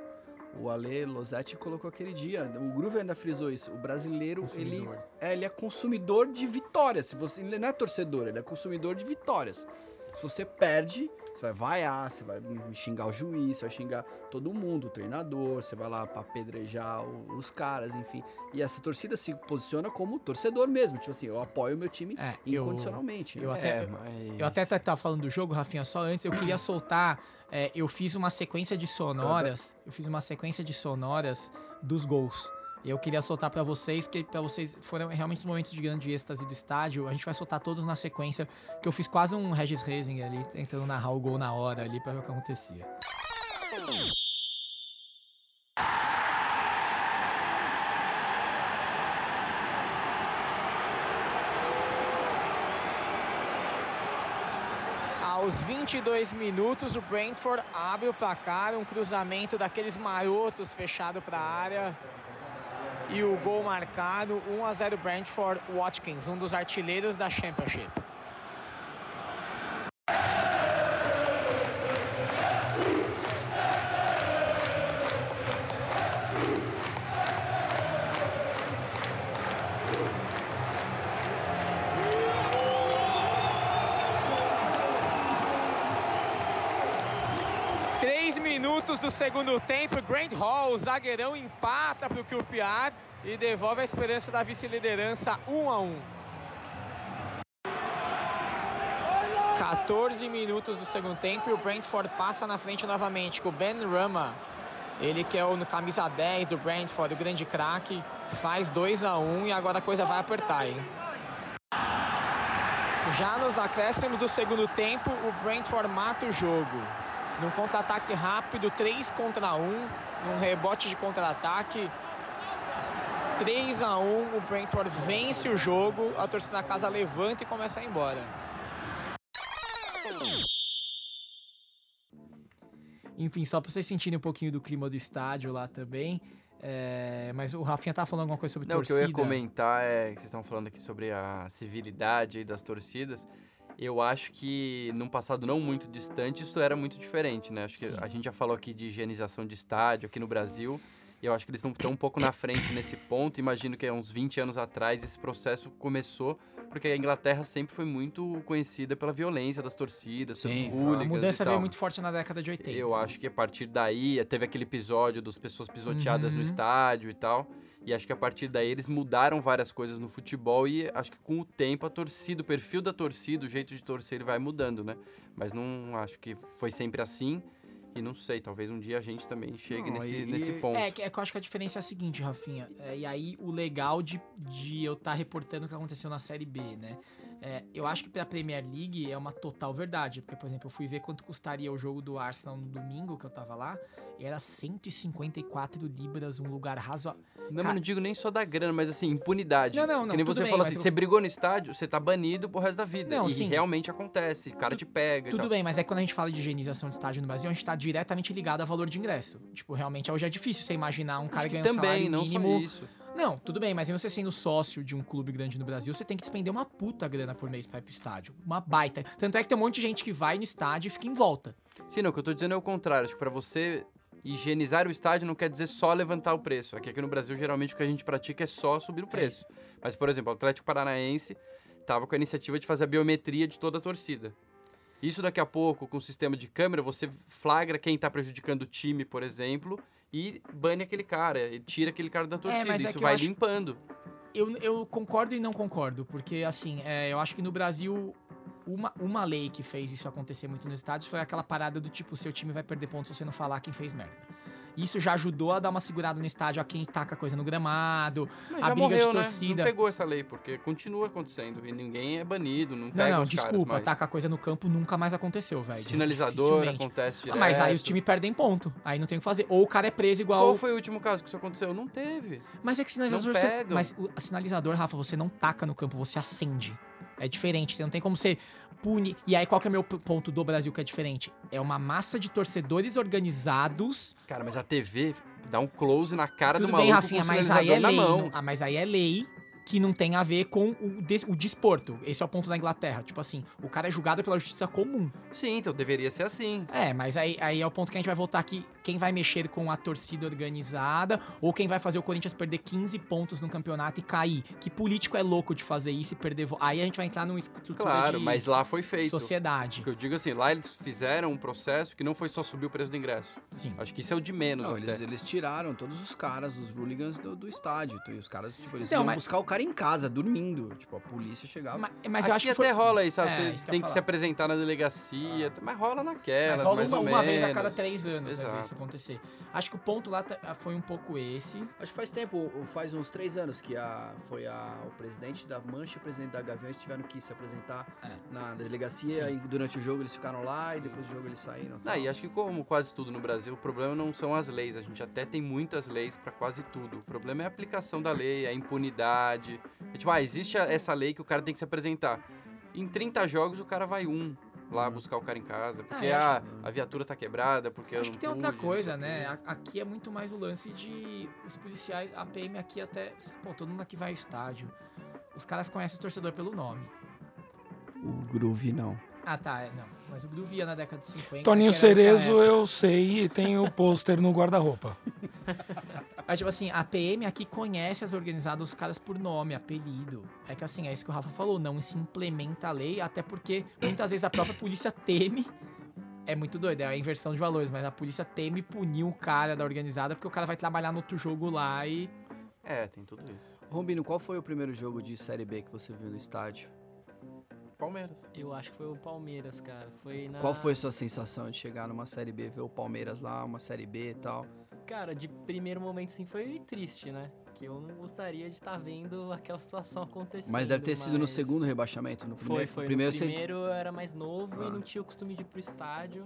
o Ale Losetti colocou aquele dia. O Groove ainda frisou isso. O brasileiro, ele é, ele é consumidor de vitórias. Se você, ele não é torcedor, ele é consumidor de vitórias. Se você perde, Você vai vaiar, você vai xingar o juiz, você vai xingar todo mundo, o treinador, você vai lá pra apedrejar os caras, enfim. E essa torcida se posiciona como torcedor mesmo. Tipo assim, eu apoio o meu time É, eu- incondicionalmente. né? Eu até, É, mas... eu até tava falando do jogo, Rafinha, só antes, eu queria soltar. é, eu fiz uma sequência de sonoras. Eu fiz uma sequência de sonoras dos gols. Eu queria soltar pra vocês, que pra vocês foram realmente os momentos de grande êxtase do estádio. A gente vai soltar todos na sequência, que eu fiz quase um Regis Rezing ali, tentando narrar o gol na hora ali pra ver o que acontecia. Aos 22 minutos, o Brentford abre o placar, um cruzamento daqueles marotos fechado para a área. E o gol marcado, 1 a 0 Brentford Watkins, um dos artilheiros da Championship. Minutos do segundo tempo, Grant Hall, zagueirão, empata para o QPR e devolve a esperança da vice-liderança 1 a 1. 14 minutos do segundo tempo e o Brentford passa na frente novamente com o Ben Rama. Ele que é o camisa 10 do Brentford, o grande craque, faz 2 a 1 e agora a coisa vai apertar, hein? Já nos acréscimos do segundo tempo, o Brentford mata o jogo. Num contra-ataque rápido, 3 contra 1, num rebote de contra-ataque. 3 a 1, o Brentford vence o jogo, a torcida da casa levanta e começa a ir embora. Enfim, só pra vocês sentirem um pouquinho do clima do estádio lá também. é, mas o Rafinha tava falando alguma coisa sobre Não, o que torcida. eu ia comentar é que vocês estão falando aqui sobre a civilidade das torcidas. Eu acho que num passado não muito distante isso era muito diferente, né? Acho que Sim. a gente já falou aqui de higienização de estádio aqui no Brasil. E eu acho que eles estão um pouco na frente nesse ponto. Imagino que há uns 20 anos atrás esse processo começou porque a Inglaterra sempre foi muito conhecida pela violência das torcidas, seus Sim, a mudança veio muito forte na década de 80. Eu acho que a partir daí, teve aquele episódio das pessoas pisoteadas no Uhum. estádio e tal. E acho que a partir daí eles mudaram várias coisas no futebol e acho que com o tempo a torcida, o perfil da torcida, o jeito de torcer ele vai mudando, né? Mas não acho que foi sempre assim. E não sei, talvez um dia a gente também chegue Não, nesse, e- nesse ponto. É, que- é que eu acho que a diferença é a seguinte, Rafinha. É, e aí, o legal de, de eu estar reportando o que aconteceu na Série B, né? É, eu acho que pra Premier League é uma total verdade. Porque, por exemplo, eu fui ver quanto custaria o jogo do Arsenal no domingo que eu tava lá. E era 154 libras, um lugar razoável. Não, mas Cara- não digo nem só da grana, mas assim, impunidade. Não, não, não, Que nem você bem, falou mas assim, eu- você brigou no estádio, você tá banido pro resto da vida. Não, e sim. realmente acontece, o cara te pega Tudo bem, mas é quando a gente fala de higienização de estádio no Brasil, a gente tá diretamente ligado a valor de ingresso. Tipo, realmente, hoje é difícil você imaginar um cara ganhando um salário não mínimo. só isso. Não, tudo bem, mas você sendo sócio de um clube grande no Brasil, você tem que despender uma puta grana por mês pra ir pro estádio. Uma baita. Tanto é que tem um monte de gente que vai no estádio e fica em volta. Sim, não, o que eu tô dizendo é o contrário. Acho que pra você higienizar o estádio não quer dizer só levantar o preço. Aqui, aqui no Brasil, geralmente o que a gente pratica é só subir o preço. Mas, por exemplo, o Atlético Paranaense tava com a iniciativa de fazer a biometria de toda a torcida. Isso daqui a pouco, com o sistema de câmera, você flagra quem tá prejudicando o time, por exemplo, e bane aquele cara, e tira aquele cara da torcida. mas é Isso vai acho- limpando. Eu, eu concordo e não concordo, porque assim, é, eu acho que no Brasil, uma, uma lei que fez isso acontecer muito nos estádios foi aquela parada do tipo, seu time vai perder pontos se você não falar quem fez merda. Isso já ajudou a dar uma segurada no estádio a quem taca coisa no gramado, Mas a briga morreu, de né? torcida. Não pegou essa lei, porque continua acontecendo. E ninguém é banido, não Não, pega não, caras desculpa, mais. tacar coisa no campo nunca mais aconteceu, velho. Sinalizador acontece Ah, direto. mas aí os times perdem ponto. Aí não tem o que fazer. Ou o cara é preso igual. Qual foi o último caso que isso aconteceu? Não teve. Mas é que sinalizador. Não você-. Mas o sinalizador, Rafa, você não taca no campo, você acende. É diferente. Você não tem como você pune. E aí, qual que é o meu ponto do Brasil que é diferente? É uma massa de torcedores organizados. Cara, mas a TV dá um close na cara Tudo do maluco bem, Rafinha, mas aí é lei. não- ah, mas aí é lei que não tem a ver com o, des- o desporto. Esse é o ponto da Inglaterra. Tipo assim, o cara é julgado pela justiça comum. Sim, então deveria ser assim. É, mas aí, aí é o ponto que a gente vai voltar aqui. Quem vai mexer com a torcida organizada ou quem vai fazer o Corinthians perder 15 pontos no campeonato e cair. Que político é louco de fazer isso e perder... vo- Aí a gente vai entrar numa estrutura Claro, de mas lá foi feito. sociedade. O que eu digo assim, lá eles fizeram um processo que não foi só subir o preço do ingresso. Sim. Acho que isso é o de menos Não, até. eles, eles tiraram todos os caras, os hooligans do, do estádio. E os caras, tipo, eles Então, iam mas- buscar o cara em casa, dormindo. Tipo, a polícia chegava. Mas, mas eu acho que até foi... rola isso, sabe? É, Você isso tem que se apresentar na delegacia, mas rola naquela, Mas rola mais uma, ou uma vez a cada três anos você vê isso acontecer. Acho que o ponto lá tá- foi um pouco esse. Acho que faz tempo, faz uns três anos que a, foi a, o presidente da Mancha e o presidente da Gaviões tiveram que se apresentar É. na delegacia. E durante o jogo eles ficaram lá e depois do jogo eles saíram. Ah, e acho que como quase tudo no Brasil, o problema não são as leis. A gente até tem muitas leis pra quase tudo. O problema é a aplicação da lei, a impunidade. É tipo, ah, existe a- essa lei que o cara tem que se apresentar. Em 30 jogos o cara vai um lá buscar o cara em casa, porque eu ah, acho- a viatura tá quebrada, porque eu Acho não que tem outra coisa, né? A- Aqui é muito mais o lance de os policiais, a PM aqui até, pô, todo mundo aqui vai ao estádio. Os caras conhecem o torcedor pelo nome. O Groove não. Ah, tá, é, não. Mas o Groove ia na década de 50. Toninho Cerezo, eu sei, e tem o pôster no guarda-roupa. Mas, tipo assim, a PM aqui conhece as organizadas, os caras por nome, apelido. É que, assim, é isso que o Rafa falou, não se implementa a lei, até porque muitas vezes a própria polícia teme. É muito doido, é a inversão de valores, mas a polícia teme punir o cara da organizada porque o cara vai trabalhar no outro jogo lá e. É, tem tudo isso. Rombino, qual foi o primeiro jogo de Série B que você viu no estádio? Palmeiras. Eu acho que foi o Palmeiras, cara. Foi na. Qual foi a sua sensação de chegar numa Série B, ver o Palmeiras lá, uma Série B e tal? Cara, de primeiro momento, sim, foi triste, né? Que eu não gostaria de estar vendo aquela situação acontecendo. Mas deve ter sido no mas segundo rebaixamento. No Foi, primeiro, foi. primeiro no você- primeiro eu era mais novo Ah. e não tinha o costume de ir pro estádio.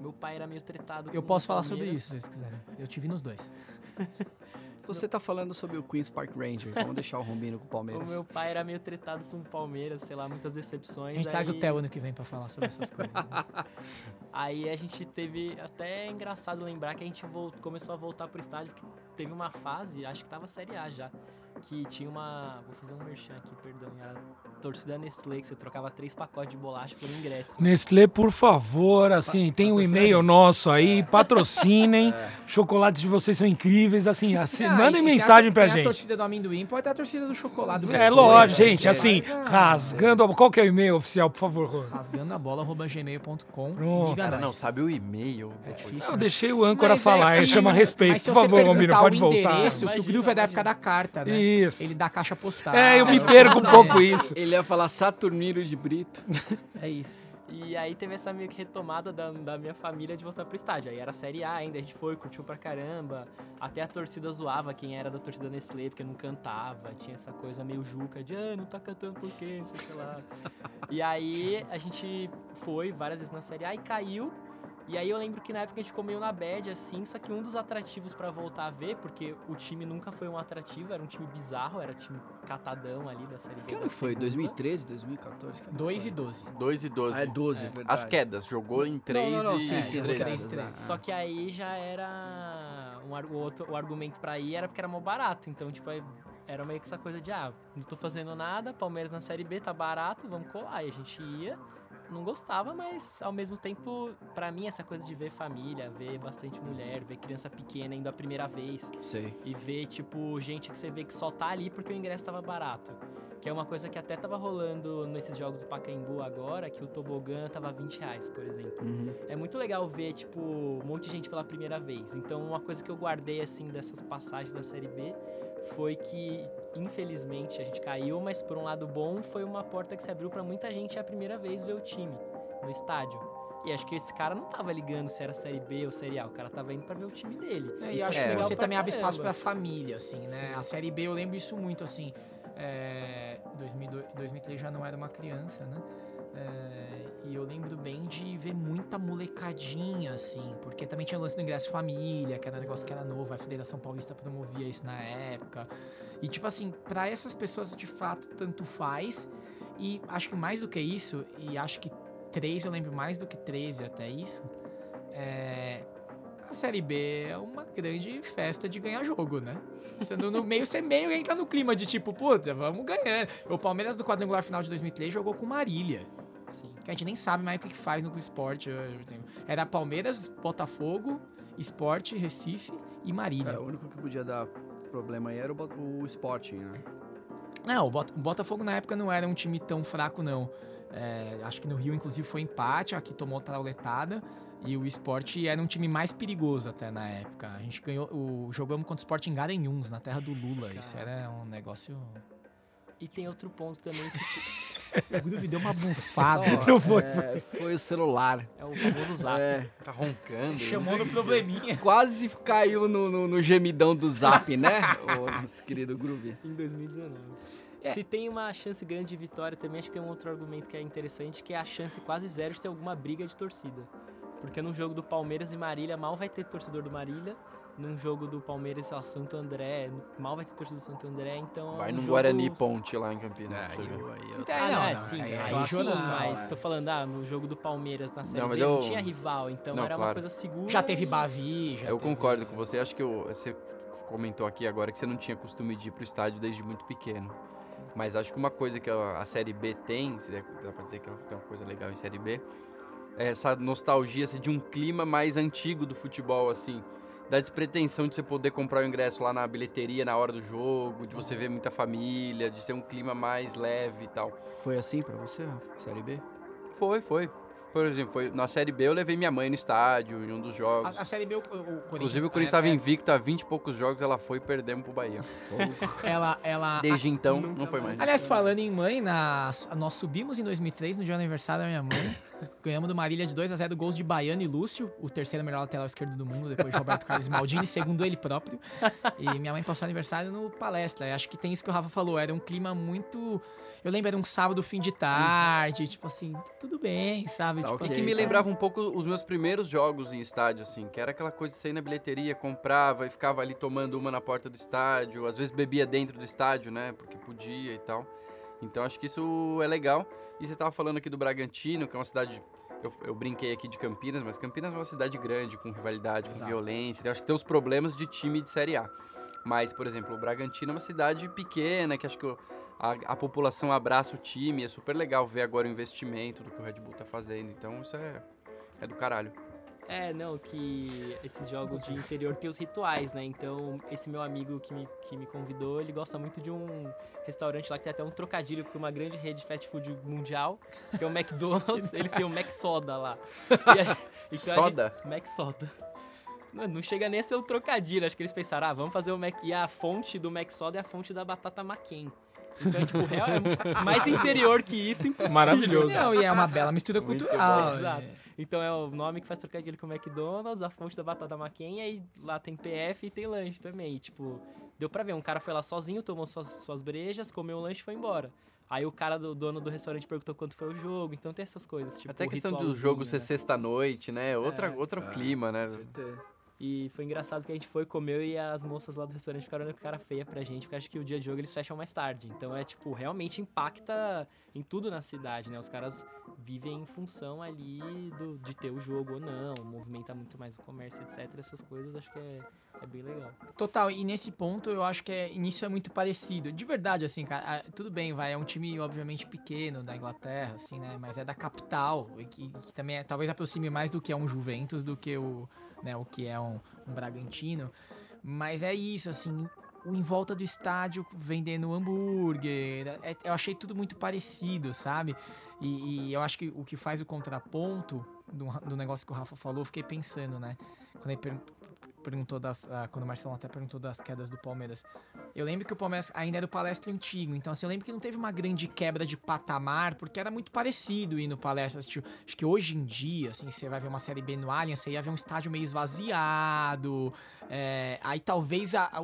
Meu pai era meio tretado Eu com posso falar sobre isso, se vocês quiserem. Eu tive nos dois. Você tá falando sobre o Queen's Park Ranger. Vamos deixar o Rombino com o Palmeiras. O meu pai era meio tretado com o Palmeiras, sei lá, muitas decepções. A gente traz o aí- Theo ano que vem pra falar sobre essas coisas. né? Aí a gente teve. Até é engraçado lembrar que a gente volt- começou a voltar pro estádio, porque teve uma fase, acho que tava Série A já. Que tinha uma. Vou fazer um merchan aqui, perdão. Era torcida Nestlé, que você trocava três pacotes de bolacha por ingresso. Nestlé, por favor, assim, tem um e-mail gente. nosso aí, patrocinem. Chocolates de vocês são incríveis, assim, assim Ah, mandem e tem mensagem a, pra tem a gente. torcida do amendoim, pode ter a torcida do chocolate. do É lógico, né? gente, assim, a- rasgando. Qual que é o e-mail oficial, por favor, Rô? Rasgando a bola, arroba gmail.com. Pronto. Cara, não, sabe o e-mail? É difícil. Eu né? deixei o âncora Mas é falar, ele que- chama respeito. Mas se Por favor, Romino, pode o voltar. endereço, que o Groove é da época da carta, né? Isso. Ele dá caixa postal. É, eu me né? perco um pouco isso. Ele ia falar Saturnino de Brito. É isso. E aí teve essa meio que retomada da, da minha família de voltar pro estádio. Aí era Série A ainda, a gente foi, curtiu pra caramba. Até a torcida zoava quem era da torcida Nestlé, porque não cantava. Tinha essa coisa meio juca de, ah, não tá cantando por quê, não sei o que lá. e aí a gente foi várias vezes na Série A e caiu. E aí eu lembro que na época a gente ficou meio na bad, assim, só que um dos atrativos pra voltar a ver, porque o time nunca foi um atrativo, era um time bizarro, era time catadão ali da Série B. Que ano foi? segunda. 2013, 2014? Que ano 2 foi? e 12. 2 e 12. Ah, é 12, é verdade. As quedas, jogou em 3 não, não, e sim, sim, as 13. quedas, três. né? Só que aí já era. Um, o, outro, o argumento pra ir era porque era mais barato. Então, tipo, aí era meio que essa coisa de, ah, não tô fazendo nada, Palmeiras na Série B tá barato, vamos colar. E a gente ia, não gostava, mas ao mesmo tempo, pra mim, essa coisa de ver família, ver bastante mulher, ver criança pequena indo a primeira vez Sei. e ver, tipo, gente que você vê que só tá ali porque o ingresso tava barato. Que é uma coisa que até tava rolando nesses jogos do Pacaembu agora, que o tobogã tava 20 reais, por exemplo. Uhum. É muito legal ver, tipo, um monte de gente pela primeira vez. Então, uma coisa que eu guardei, assim, dessas passagens da Série B foi que, infelizmente, a gente caiu, mas por um lado bom, foi uma porta que se abriu pra muita gente a primeira vez ver o time no estádio. E acho que esse cara não tava ligando se era Série B ou Série A, o cara tava indo pra ver o time dele. É, e acho é que você também abre espaço pra família, assim, né? A Série B, eu lembro isso muito, assim. É, 2002, 2003 já não era uma criança, né? É, e eu lembro bem de ver muita molecadinha, assim, porque também tinha o lance do ingresso família, que era um negócio que era novo, a Federação Paulista promovia isso na época. E, tipo assim, pra essas pessoas, de fato, tanto faz. E acho que mais do que isso, e acho que 3 eu lembro mais do que 13 até isso, é, a Série B é uma grande festa de ganhar jogo, né? Sendo no meio, você meio entra no clima de tipo, puta, vamos ganhando. O Palmeiras do quadrangular final de 2003 jogou com Marília. Sim. Que a gente nem sabe mais o que que faz no esporte. Era Palmeiras, Botafogo, Esporte, Recife e Marília. É, o único que podia dar problema aí era o, o Sporting, né? Não, o Bota- o Botafogo na época não era um time tão fraco, não. É, acho que no Rio, inclusive, foi empate, aqui tomou trauletada. E o esporte era um time mais perigoso até na época. A gente ganhou. O, jogamos contra o esporte em Garanhuns, na terra do Lula. Isso era um negócio. E tem outro ponto também que O Groove deu uma bufada. Não foi. É, foi o celular. é o famoso zap. É, Tá roncando. Chamou no probleminha. quase caiu no, no- no gemidão do zap, né? o nosso querido Groove. Em 2019. É. Se tem uma chance grande de vitória, também acho que tem um outro argumento que é interessante, que é a chance quase zero de ter alguma briga de torcida. Porque num jogo do Palmeiras e Marília, mal vai ter torcedor do Marília. Num jogo do Palmeiras sei lá, Santo André, mal vai ter torcedor do Santo André, então... é Vai um no jogo- Guarani Ponte lá em Campinas. É, aí eu- Então, Ah, não, não, é não, sim, aí- aí, aí sim, mas tô falando, ah, no jogo do Palmeiras na Série Não, B não eu- tinha rival, então Não, era uma claro. coisa segura. Já teve Bavi, já Eu teve- concordo com você. Acho que eu- você comentou aqui agora que você não tinha costume de ir pro estádio desde muito pequeno. Mas acho que uma coisa que a, a Série B tem, se dá pra dizer que tem uma coisa legal em Série B, é essa nostalgia assim, de um clima mais antigo do futebol, assim. Da despretensão de você poder comprar o ingresso lá na bilheteria na hora do jogo, de você ver muita família, de ser um clima mais leve e tal. Foi assim pra você, Rafa? Série B? Foi, foi. Por exemplo, foi, na Série B eu levei minha mãe no estádio, em um dos jogos. A, a Série B, o, o Corinthians... Inclusive o Corinthians é- estava é- invicto há 20 e poucos jogos, ela foi e perdemos pro Bahia. Ela, ela, Desde então, não foi mais. Aliás, falando em mãe, nas- nós subimos em 2003, no dia do aniversário da minha mãe. Ganhamos do Marília de 2 a 0 gols de Baiano e Lúcio, o terceiro melhor lateral esquerdo do mundo, depois de Roberto Carlos Maldini, segundo ele próprio. E minha mãe passou aniversário no palestra. E acho que tem isso que o Rafa falou, era um clima muito. Eu lembro, era um sábado, fim de tarde, tipo assim, tudo bem, sabe? Tá tipo ok. assim, Que me tá. lembrava um pouco os meus primeiros jogos em estádio, assim, que era aquela coisa de sair na bilheteria, comprava e ficava ali tomando uma na porta do estádio, às vezes bebia dentro do estádio, né, porque podia e tal. Então acho que isso é legal. E você tava falando aqui do Bragantino, que é uma cidade. Eu, eu brinquei aqui de Campinas, mas Campinas é uma cidade grande, com rivalidade, com Exato. violência. Eu acho que tem os problemas de time de Série A. Mas, por exemplo, o Bragantino é uma cidade pequena, que acho que a, a população abraça o time. É super legal ver agora o investimento do que o Red Bull tá fazendo. Então isso é, é do caralho. É, não, que esses jogos de interior tem os rituais, né? Então, esse meu amigo que me, que me convidou, ele gosta muito de um restaurante lá que tem até um trocadilho com uma grande rede de fast food mundial, que é o McDonald's. Eles têm o Mac Soda lá. E a- então a Soda? gente- Mac Soda. Não, não chega nem a ser um trocadilho. Acho que eles pensaram, ah, vamos fazer o Mac. E a fonte do Mac Soda é a fonte da batata McCain. Então, tipo, real, é mais interior que isso, impossível. Maravilhoso. Não, e é uma bela mistura Muito cultural. bom, né? exato. Então é o nome que faz trocadilho com o McDonald's, a fonte da batata McCain, e aí lá tem PF e tem lanche também. E, tipo, deu pra ver, um cara foi lá sozinho, tomou suas, suas brejas, comeu o lanche e foi embora. Aí o cara do dono do restaurante perguntou quanto foi o jogo, então tem essas coisas, tipo, Até a questão do jogo ser né? sexta-noite, né? Outra, É. outro É. clima, né? E foi engraçado que a gente foi, comeu e as moças lá do restaurante ficaram olhando com cara feia pra gente, porque acho que o dia de jogo eles fecham mais tarde. Então é tipo, realmente impacta em tudo na cidade, né? Os caras vivem em função ali do, de ter o jogo ou não, movimenta muito mais o comércio, etc. Essas coisas acho que é, é bem legal. Total, e nesse ponto eu acho que é, nisso é muito parecido. De verdade, assim, cara, tudo bem, vai, é um time obviamente pequeno da Inglaterra, assim, né? Mas é da capital, e que, que também é, talvez aproxime mais do que é um Juventus do que o, né, o que é um, um Bragantino. Mas é isso, assim, o em volta do estádio vendendo hambúrguer. é- eu achei tudo muito parecido, sabe? E, e eu acho que o que faz o contraponto do, do negócio que o Rafa falou, eu fiquei pensando, né? Quando ele per- perguntou das. ah, quando o Marcelo até perguntou das quedas do Palmeiras. Eu lembro que o Palmeiras ainda era o palestra antigo, então assim, eu lembro que não teve uma grande quebra de patamar, porque era muito parecido ir no palestra assistir. Acho que hoje em dia, assim, você vai ver uma série B no Allianz, você ia ver um estádio meio esvaziado. é, aí talvez a, a,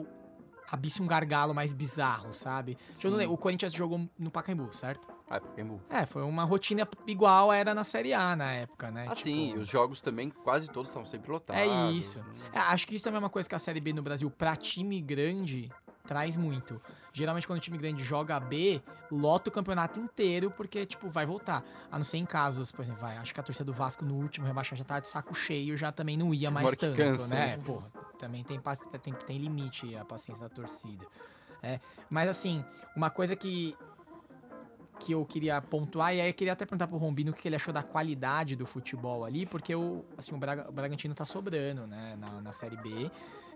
abisse um gargalo mais bizarro, sabe? Lembro, o Corinthians jogou no Pacaembu, certo? Ah, Pacaembu. É, foi uma rotina igual era na Série A na época, né? Ah, sim, Tipo, os jogos também, quase todos estão sempre lotados. É isso. É, acho que isso também é uma coisa que a Série B no Brasil, pra time grande, traz muito. Geralmente quando o time grande joga B, lota o campeonato inteiro porque, tipo, vai voltar. A não ser em casos, por exemplo, vai, acho que a torcida do Vasco no último rebaixamento já tá de saco cheio, já também não ia mais tanto, cansa, né? né? Porra, também tem, tem, tem limite a paciência da torcida. É, mas assim, uma coisa que que eu queria pontuar, e aí eu queria até perguntar pro Rombino o que ele achou da qualidade do futebol ali, porque o, assim, o, Braga- o Bragantino tá sobrando, né, na, na Série B.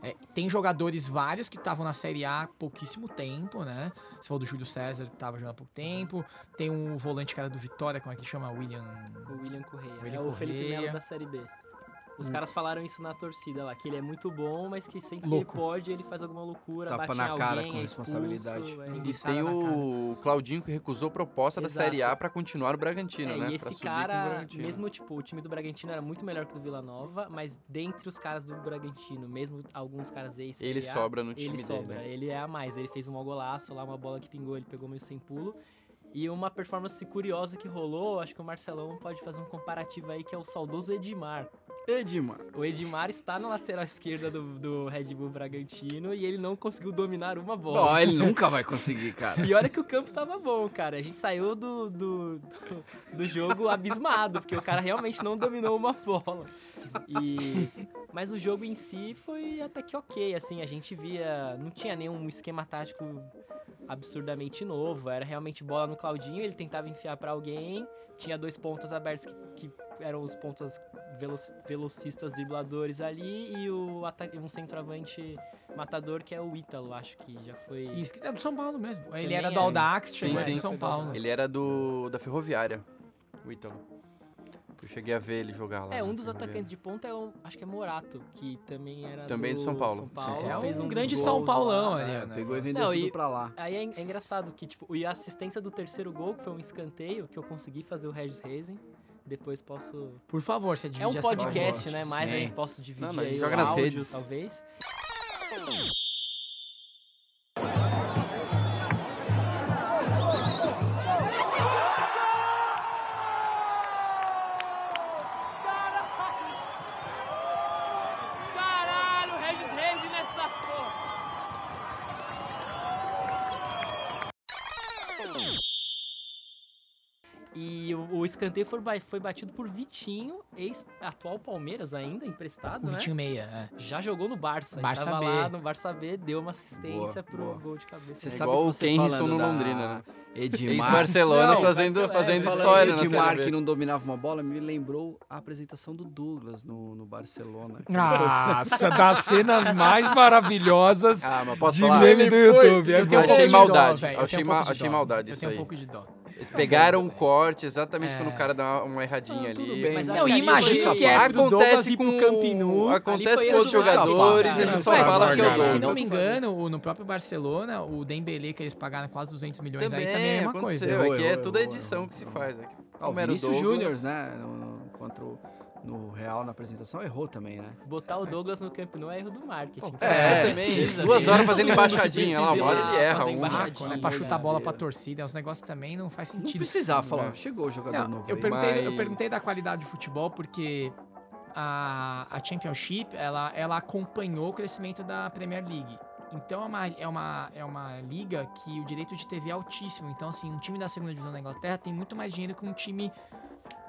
É, tem jogadores vários que estavam na Série A há pouquíssimo tempo, né? Você falou do Júlio César, que tava jogando há pouco tempo. Tem um volante cara do Vitória, como é que chama? William... O William Correia. William é o Felipe Correia. Melo da Série B. Os caras falaram isso na torcida lá, que ele é muito bom, mas que sempre Louco. que ele pode, ele faz alguma loucura, Tapa bate na alguém, cara com é responsabilidade. expulso, é. E tem o Claudinho que recusou proposta da Exato. Série A pra continuar o Bragantino, É, né? e esse cara, mesmo tipo, o time do Bragantino era muito melhor que o do Vila Nova, mas dentre os caras do Bragantino, mesmo alguns caras ex Ele sobra no time ele dele, sobra, né? ele é a mais. Ele fez um golaço lá, uma bola que pingou, ele pegou meio sem pulo. E uma performance curiosa que rolou, acho que o Marcelão pode fazer um comparativo aí, que é o saudoso Edmar. Edmar. O Edmar está na lateral esquerda do, do Red Bull Bragantino e ele não conseguiu dominar uma bola. Ele nunca vai conseguir, cara. E olha que o campo tava bom, cara. A gente saiu do, do, do, do jogo abismado, porque o cara realmente não dominou uma bola. E, mas o jogo em si foi até que ok, assim, a gente via. Não tinha nenhum esquema tático absurdamente novo. Era realmente bola no Claudinho, ele tentava enfiar pra alguém. Tinha dois pontas abertos que, que eram os pontas velo- velocistas dribladores ali e o um centroavante matador que é o Ítalo, acho que já foi. Isso, que é do São Paulo mesmo. Ele Também era do é. Audax, chegou Sim, sim. São do Paulo. Ele era do da Ferroviária, o Ítalo. Eu cheguei a ver ele jogar lá. É, um dos Ferroviária. atacantes de ponta é o, acho que é Morato, que também era Também do São Paulo. São Paulo É fez um dos grande São lá. Paulão ali, É, né? pegou e vendeu Não, tudo e- pra lá. Aí é, é engraçado que, tipo, e a assistência do terceiro gol, que foi um escanteio, que eu consegui fazer o Regis Reisen. Depois posso. Por favor, você divide É um podcast, né? Mais Sim. aí posso dividir Não, mas aí joga o nas áudio, redes. talvez. Escanteio foi, foi batido por Vitinho, ex-atual Palmeiras ainda, emprestado, O né? Vitinho Meia, é. Já jogou no Barça. Barça tava B. lá no Barça B, deu uma Boa, assistência pro boa. gol de cabeça. Você É sabe igual que o falando no Londrina, né? Edmar. Fazendo, Barcelona, fazendo Falando história Edmar que não dominava uma bola, me lembrou a apresentação do Douglas no, no Barcelona. Nossa, das cenas mais maravilhosas Ah, de falar? meme do YouTube. É Eu tenho um pouco Achei de dó, maldade, velho, eu achei um pouco ma- achei dó. maldade Eu isso tenho um aí. pouco de dó. Eles pegaram um corte exatamente É. quando o cara dá uma erradinha Ah, tudo ali. bem, Mas Não, imagina que é Acontece com pro Campinu. Acontece com os jogadores, a gente só fala se, que é o não- se não me engano, o- no próprio Barcelona, o Dembele que eles pagaram quase 200 milhões aí Também, também é a mesma coisa. Aqui é errou, toda errou, edição que se faz. Aqui. Ah, o o Vinícius Douglas. Júnior, né? No, no- contra o, no Real na apresentação, errou também, né? Botar o Douglas no Camp Nou é erro do marketing. é, também. precisa, Duas né? horas fazendo embaixadinha lá, uma hora ele erra, um Saco, né? Pra chutar a bola pra torcida, é uns negócios que também não faz Não sentido. precisava falar, né? chegou o jogador Não, novo eu aí. perguntei, eu Mas- perguntei da qualidade de futebol porque a, a Championship ela, ela acompanhou o crescimento da Premier League. Então é uma, é, uma, é uma liga que o direito de TV é altíssimo. Então, assim, um time da segunda divisão da Inglaterra tem muito mais dinheiro que um time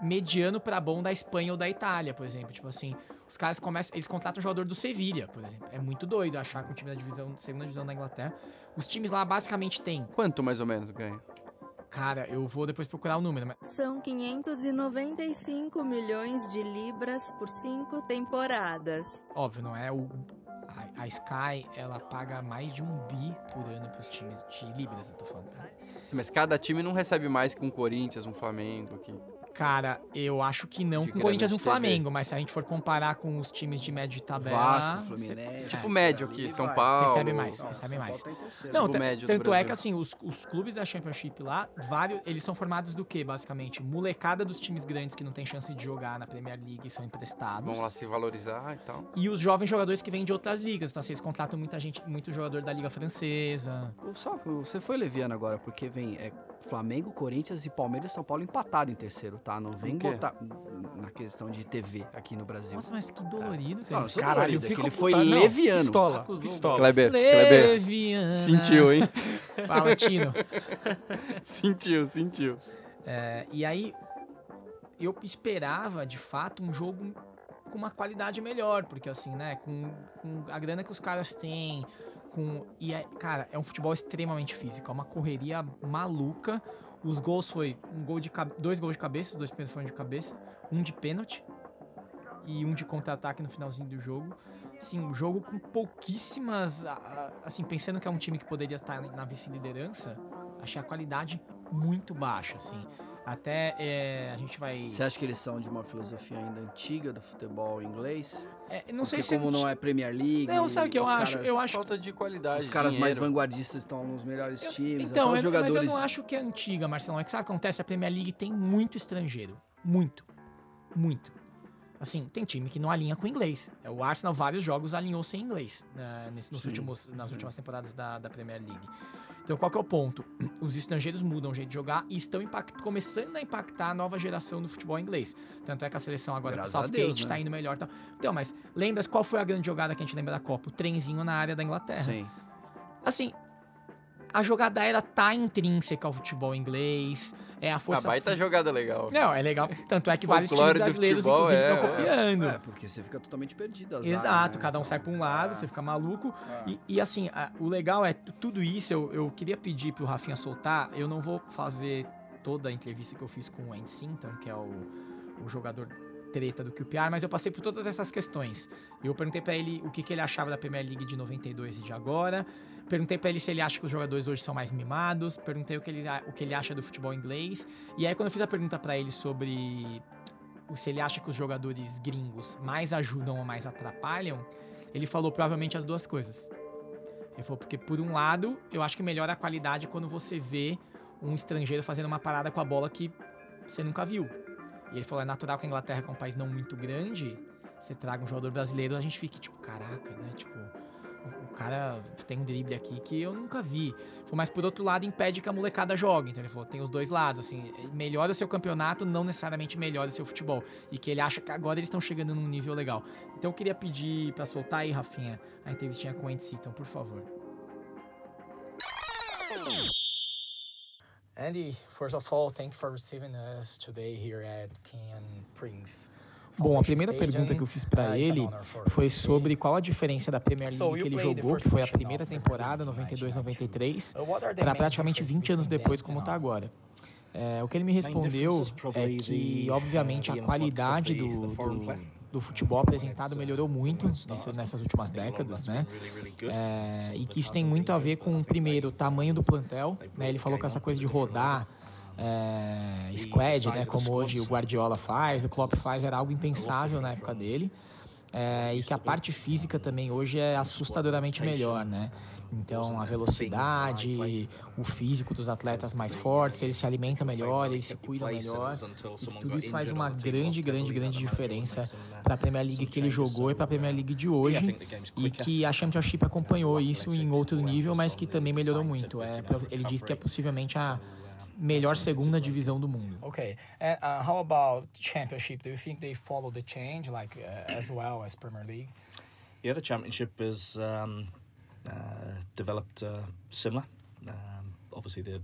mediano pra bom da Espanha ou da Itália, por exemplo. Tipo assim, os caras começam. Eles contratam o jogador do Sevilha, por exemplo. É muito doido achar que um time da divisão, segunda divisão da Inglaterra. Os times lá basicamente têm. Quanto mais ou menos ganha? Cara, eu vou depois procurar o número, mas. São 595 milhões de libras por cinco temporadas. Óbvio, não é o. A, Sky, ela paga mais de um bi por ano pros times de Libras, eu tô falando, tá? Sim, Mas cada time não recebe mais que um Corinthians, um Flamengo aqui. Cara, eu acho que não De com o Corinthians e o. Flamengo, mas se a gente for comparar com os times de médio de tabela. Vasco, você- Fluminense. Tipo É. médio aqui, São. Paulo. Recebe mais, Não, recebe mais. Tá. Não, do tanto é que assim, os, os clubes da Championship lá, vários, eles são formados do quê, basicamente? Molecada dos times grandes que não tem chance de jogar na Premier League e são emprestados. Vão lá se valorizar e tal. E os jovens jogadores que vêm de outras ligas. Então, assim, eles contratam muita gente, muito jogador da Liga Francesa. Só, você foi leviano agora, porque vem é, Flamengo, Corinthians e Palmeiras e São Paulo empataram em terceiro, tá? Não vem botar. na questão de TV aqui no Brasil. Nossa, mas que dolorido, Não, cara. eu sou Caralho, dolorido, ele foi não, leviano. Pistola, Acusou pistola. Kleber, Kleber. Leviana. Sentiu, hein? Fala, Tino. sentiu, sentiu. É, e aí, eu esperava, de fato, um jogo com uma qualidade melhor, porque assim, né, com, com a grana que os caras têm, com... E, é, cara, é um futebol extremamente físico, é uma correria maluca. Os gols foi um gol de dois gols de cabeça, dois foram de cabeça, um de pênalti e um de contra-ataque no finalzinho do jogo. Sim, um jogo com pouquíssimas, assim, pensando que é um time que poderia estar na vice-liderança, achei a qualidade muito baixa, assim. Até é, a gente vai. Você acha que eles são de uma filosofia ainda antiga do futebol inglês? É, não sei Porque se como não é Premier League. Não, sabe o que eu os acho? caras- Eu acho Falta de qualidade. Os caras mais dinheiro. vanguardistas estão nos melhores times. Então, até os eu, mas jogadores. eu não acho que é antiga, Marcelão. É que sabe o que acontece? A Premier League tem muito estrangeiro. Muito. Muito. Assim, tem time que não alinha com inglês. É, O Arsenal, vários jogos, alinhou sem inglês né, nos últimos, nas últimas temporadas da, da Premier League. Então, qual que é o ponto? Os estrangeiros mudam o jeito de jogar e estão impact- começando a impactar a nova geração do futebol inglês. Tanto é que a seleção agora Graças com o Southgate Deus, né? tá indo melhor. Tal. Então, mas lembra qual foi a grande jogada que a gente lembra da Copa? O trenzinho na área da Inglaterra. Sim. Assim, a jogada aérea tá intrínseca ao futebol inglês. É a Ah, força. baita fi- jogada legal. Não, é legal. Tanto é que vários times brasileiros, futebol, inclusive, é, estão é. copiando. É, porque você fica totalmente perdido. azar, Exato, né? cada um sai pra um lado, É. você fica maluco. É. E, e, assim, a- o legal é tudo isso. Eu, eu queria pedir pro Rafinha soltar. Eu não vou fazer toda a entrevista que eu fiz com o Andy Sinton, que é o, o jogador treta do QPR, mas eu passei por todas essas questões. Eu perguntei pra ele o que, que ele achava da Premier League de 92 e de agora. Perguntei pra ele se ele acha que os jogadores hoje são mais mimados. Perguntei o que ele, o que ele acha do futebol inglês. E aí, quando eu fiz a pergunta pra ele sobre se ele acha que os jogadores gringos mais ajudam ou mais atrapalham, ele falou provavelmente as duas coisas. Ele falou, porque por um lado, eu acho que melhora a qualidade quando você vê um estrangeiro fazendo uma parada com a bola que você nunca viu. E ele falou, é natural que a Inglaterra, que é um país não muito grande, você traga um jogador brasileiro, a gente fique tipo, caraca, né? Tipo, cara tem um drible aqui que eu nunca vi. Falou, mas por outro lado, impede que a molecada jogue. Então ele falou, tem os dois lados, assim, melhora o seu campeonato, não necessariamente melhora o seu futebol. E que ele acha que agora eles estão chegando num nível legal. Então eu queria pedir pra soltar aí, Rafinha, a entrevistinha com o Andy Seaton, por favor. Andy, first of all, thank you for receiving us today here at King Prince. Bom, a primeira pergunta que eu fiz pra ele foi sobre qual a diferença da Premier League que ele jogou, que foi a primeira temporada, 92-93, para praticamente 20 anos depois, como tá agora. É, o que ele me respondeu é que, obviamente, a qualidade do, do, do futebol apresentado melhorou muito nessas últimas décadas, né? É, e que isso tem muito a ver com, primeiro, o tamanho do plantel. Né? Ele falou que essa coisa de rodar é, squad, né? Como hoje o Guardiola faz, o Klopp faz, era algo impensável na época dele. É, e que a parte física também hoje é assustadoramente melhor, né? Então a velocidade, o físico dos atletas mais fortes, eles se alimentam melhor, eles se cuidam melhor. E tudo isso faz uma grande, grande, grande diferença para a Premier League que ele jogou e para a Premier League de hoje. E que a Championship acompanhou isso em outro nível, mas que também melhorou muito. É, ele disse que é possivelmente a melhor segunda divisão do mundo. Okay, and uh, how about Championship? Do you think they follow the change like uh, as well as Premier League? Yeah, the championship is um, uh, developed uh, similar. Um, obviously, the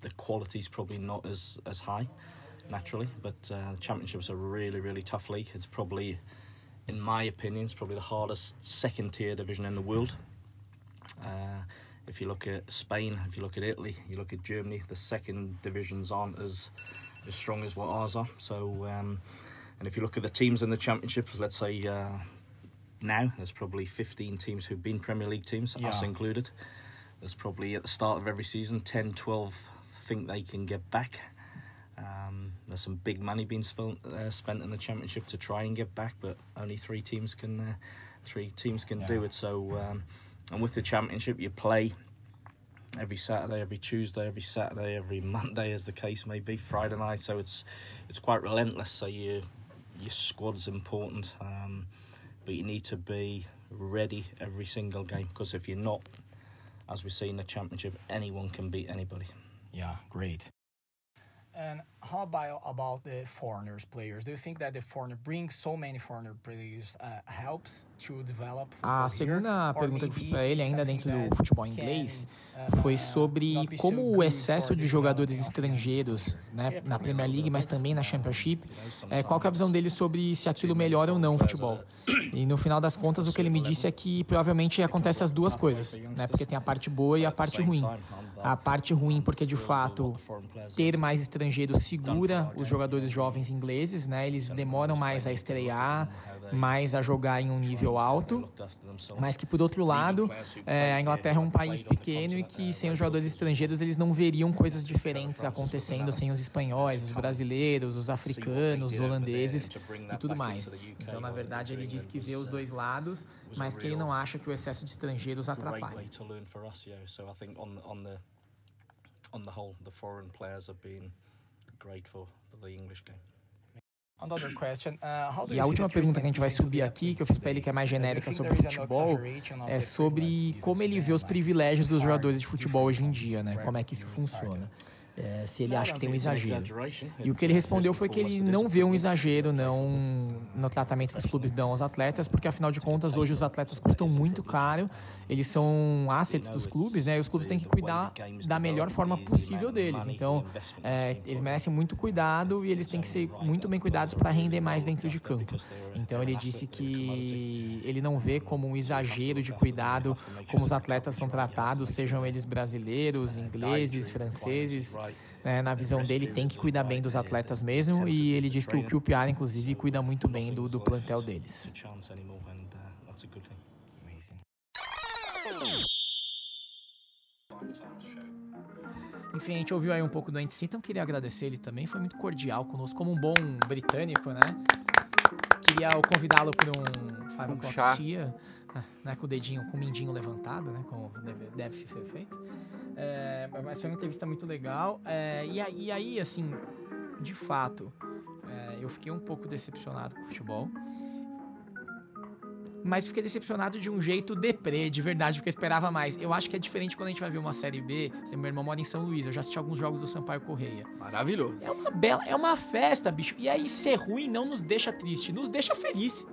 the quality is probably not as as high naturally, but uh, the championship's a really really tough league. It's probably, in my opinion, it's probably the hardest second tier division in the world. Uh, if you look at Spain, if you look at Italy, you look at Germany, the second divisions aren't as as strong as what ours are. So, um, and if you look at the teams in the championship, let's say uh, now there's probably 15 teams who've been Premier League teams, us Yeah. included. There's probably at the start of every season 10, 12 think they can get back. Um, there's some big money being spent uh, spent in the championship to try and get back, but only three teams can uh, three teams can do it. So, um, and with the championship, you play every Saturday, every Tuesday, every Saturday, every Monday, as the case may be, Friday night. So it's it's quite relentless. So you your squad's important, um, but you need to be ready every single game because if you're not, as we see in the championship, anyone can beat anybody. Yeah, great. And how about about the foreigners players? Do you think that the foreigner bring so many foreigner players uh, helps to develop? A segunda pergunta que fiz para ele ainda dentro do futebol inglês foi sobre como o excesso de jogadores estrangeiros, né, na Premier League, mas também na Championship, é, qual é a visão dele sobre se aquilo melhora ou não o futebol? E no final das contas o que ele me disse é que provavelmente acontece as duas coisas, né, porque tem a parte boa e a parte ruim. A parte ruim porque de fato ter mais estrangeiros segura os jogadores jovens ingleses, né? Eles demoram mais a estrear, mais a jogar em um nível alto, mas que por outro lado, é, a Inglaterra é um país pequeno e que sem os jogadores estrangeiros eles não veriam coisas diferentes acontecendo sem os espanhóis, os brasileiros, os africanos, os holandeses e tudo mais. Então, na verdade, ele diz que vê os dois lados, mas que ele não acha que o excesso de estrangeiros atrapalhe. on the whole, the foreign players have been great for, for the English game. Uh, e a última pergunta que a gente vai subir aqui, que eu fiz para ele que é mais genérica sobre futebol, é sobre como ele vê os privilégios dos jogadores de futebol hoje em dia, né? Como é que isso funciona é, se ele acha que tem um exagero. E o que ele respondeu foi que ele não vê um exagero não no tratamento que os clubes dão aos atletas, porque afinal de contas hoje os atletas custam muito caro, eles são assets dos clubes, né? E os clubes têm que cuidar da melhor forma possível deles. Então, é, eles merecem muito cuidado e eles têm que ser muito bem cuidados para render mais dentro de campo. Então ele disse que ele não vê como um exagero de cuidado como os atletas são tratados, sejam eles brasileiros, ingleses, franceses, né, na visão dele, tem que cuidar bem dos atletas mesmo. E ele diz que o QPR, inclusive, cuida muito bem do, do plantel deles. Enfim, a gente ouviu aí um pouco do Andy então queria agradecer ele também, foi muito cordial conosco, como um bom britânico, né? Queria convidá-lo para um Five O'Clock Tia, né, com o dedinho, com o mindinho levantado, né? Como deve, deve ser feito. É, mas foi uma entrevista muito legal. É, e, aí, e, aí, assim, de fato, é, eu fiquei um pouco decepcionado com o futebol. Mas fiquei decepcionado de um jeito deprê, de verdade, porque eu esperava mais. Eu acho que é diferente quando a gente vai ver uma série B. Meu irmão mora em São Luís, eu já assisti alguns jogos do Sampaio Correia. Maravilhoso. É uma bela, é uma festa, bicho. E aí ser ruim não nos deixa triste, nos deixa feliz.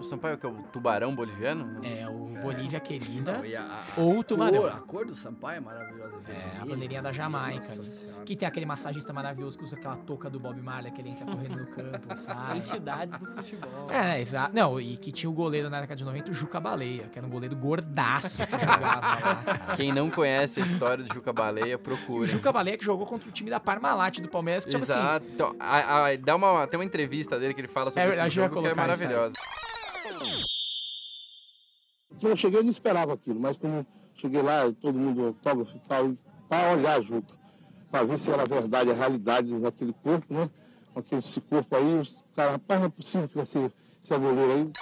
O Sampaio que é o tubarão boliviano? É, o Bolívia Querida. Não, a, ou o tubarão. Cor, a cor do Sampaio é maravilhosa. É, a bandeirinha da Jamaica ali. Que tem aquele massagista maravilhoso que usa aquela touca do Bob Marley, que ele entra correndo no campo, sai. Entidades do futebol. É, exato. Não, e que tinha o goleiro na década de 90, o Juca Baleia, que era um goleiro gordaço que jogava lá. Quem não conhece a história do Juca Baleia, procura. O Juca Baleia que jogou contra o time da Parmalat do Palmeiras, que Exato. Assim, então, a, a, dá uma, tem uma entrevista dele que ele fala sobre é, esse jogo que é maravilhosa. Quando eu cheguei, eu não esperava aquilo, mas quando cheguei lá, todo mundo autógrafo e tal, para olhar a Juca, para ver se era verdade, a realidade daquele corpo, né? Com aquele, esse corpo aí, os caras, rapaz, não é possível que vai ser esse goleiro aí.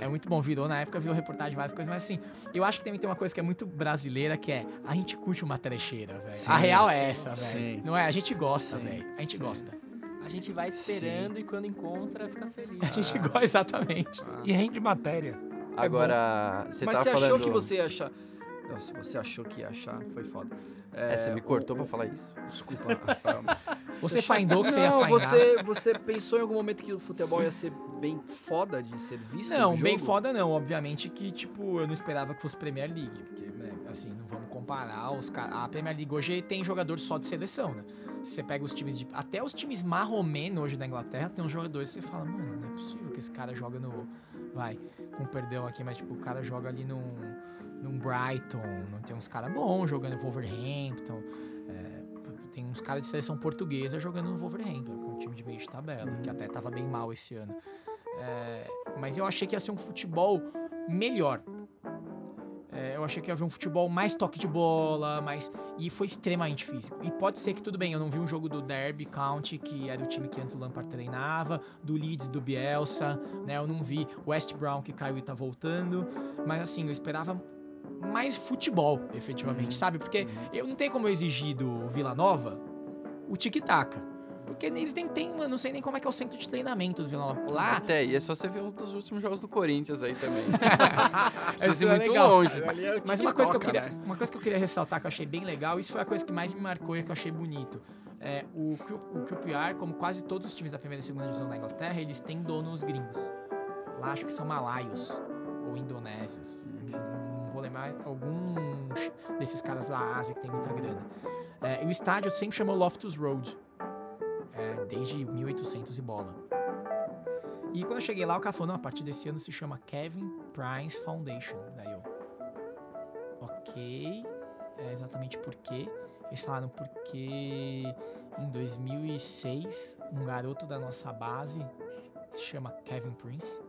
É muito bom, virou na época, viu reportagem, várias coisas, mas assim, eu acho que também tem uma coisa que é muito brasileira, que é a gente curte uma trecheira, velho. A real é essa, velho. Não é? A gente gosta, velho. A gente gosta. A gente vai esperando Sim. e quando encontra, fica feliz. A gente gosta, exatamente. Ah. E rende matéria. Agora, você Mas você falando... achou que você ia achar... Nossa, você achou que ia achar, foi foda. É, é você me cortou o, pra falar isso. Desculpa, Rafael. Você findou que você ia findar? Você, você pensou em algum momento que o futebol ia ser bem foda de ser visto Não, bem foda não. Obviamente que, tipo, eu não esperava que fosse Premier League. Porque, né, assim, não vamos comparar os A Premier League hoje tem jogadores só de seleção, né? Se você pega os times de. Até os times marromeno hoje da Inglaterra tem uns jogadores que você fala, mano, não é possível que esse cara joga no. Vai, com perdão aqui, mas tipo, o cara joga ali num, num Brighton, não tem uns caras bons jogando Wolverhampton. É, tem uns caras de seleção portuguesa jogando no Wolverhampton, é um time de meio de tabela, que até tava bem mal esse ano. É, mas eu achei que ia ser um futebol melhor. É, eu achei que ia haver um futebol mais toque de bola, mais. E foi extremamente físico. E pode ser que tudo bem, eu não vi um jogo do Derby County, que era o time que antes o Lampard treinava, do Leeds do Bielsa, né? Eu não vi West Brown que caiu e tá voltando. Mas assim, eu esperava mais futebol, efetivamente, uhum. sabe? Porque eu não tenho como eu exigir do Vila Nova o tic-tac. Porque eles nem tem, mano, não sei nem como é que é o centro de treinamento do Vila Nova. Lá, Até aí é só você ver um dos últimos jogos do Corinthians aí também. Precisa Isso ir é muito legal. longe. É Mas uma coisa, que eu queria, né? uma coisa que eu queria ressaltar que eu achei bem legal, isso foi a coisa que mais me marcou e que eu achei bonito. É, o, o QPR, como quase todos os times da primeira e segunda divisão da Inglaterra, eles têm donos gringos. Lá acho que são malaios ou indonésios. Enfim, não vou lembrar alguns desses caras da Ásia que tem muita grana. É, e o estádio sempre chamou Loftus Road. é, desde 1800 e bola. E quando eu cheguei lá, o cara falou, não, a partir desse ano se chama Kevin Price Foundation. Daí eu, ok, é exatamente por quê? Eles falaram porque em 2006, um garoto da nossa base, se chama Kevin Prince,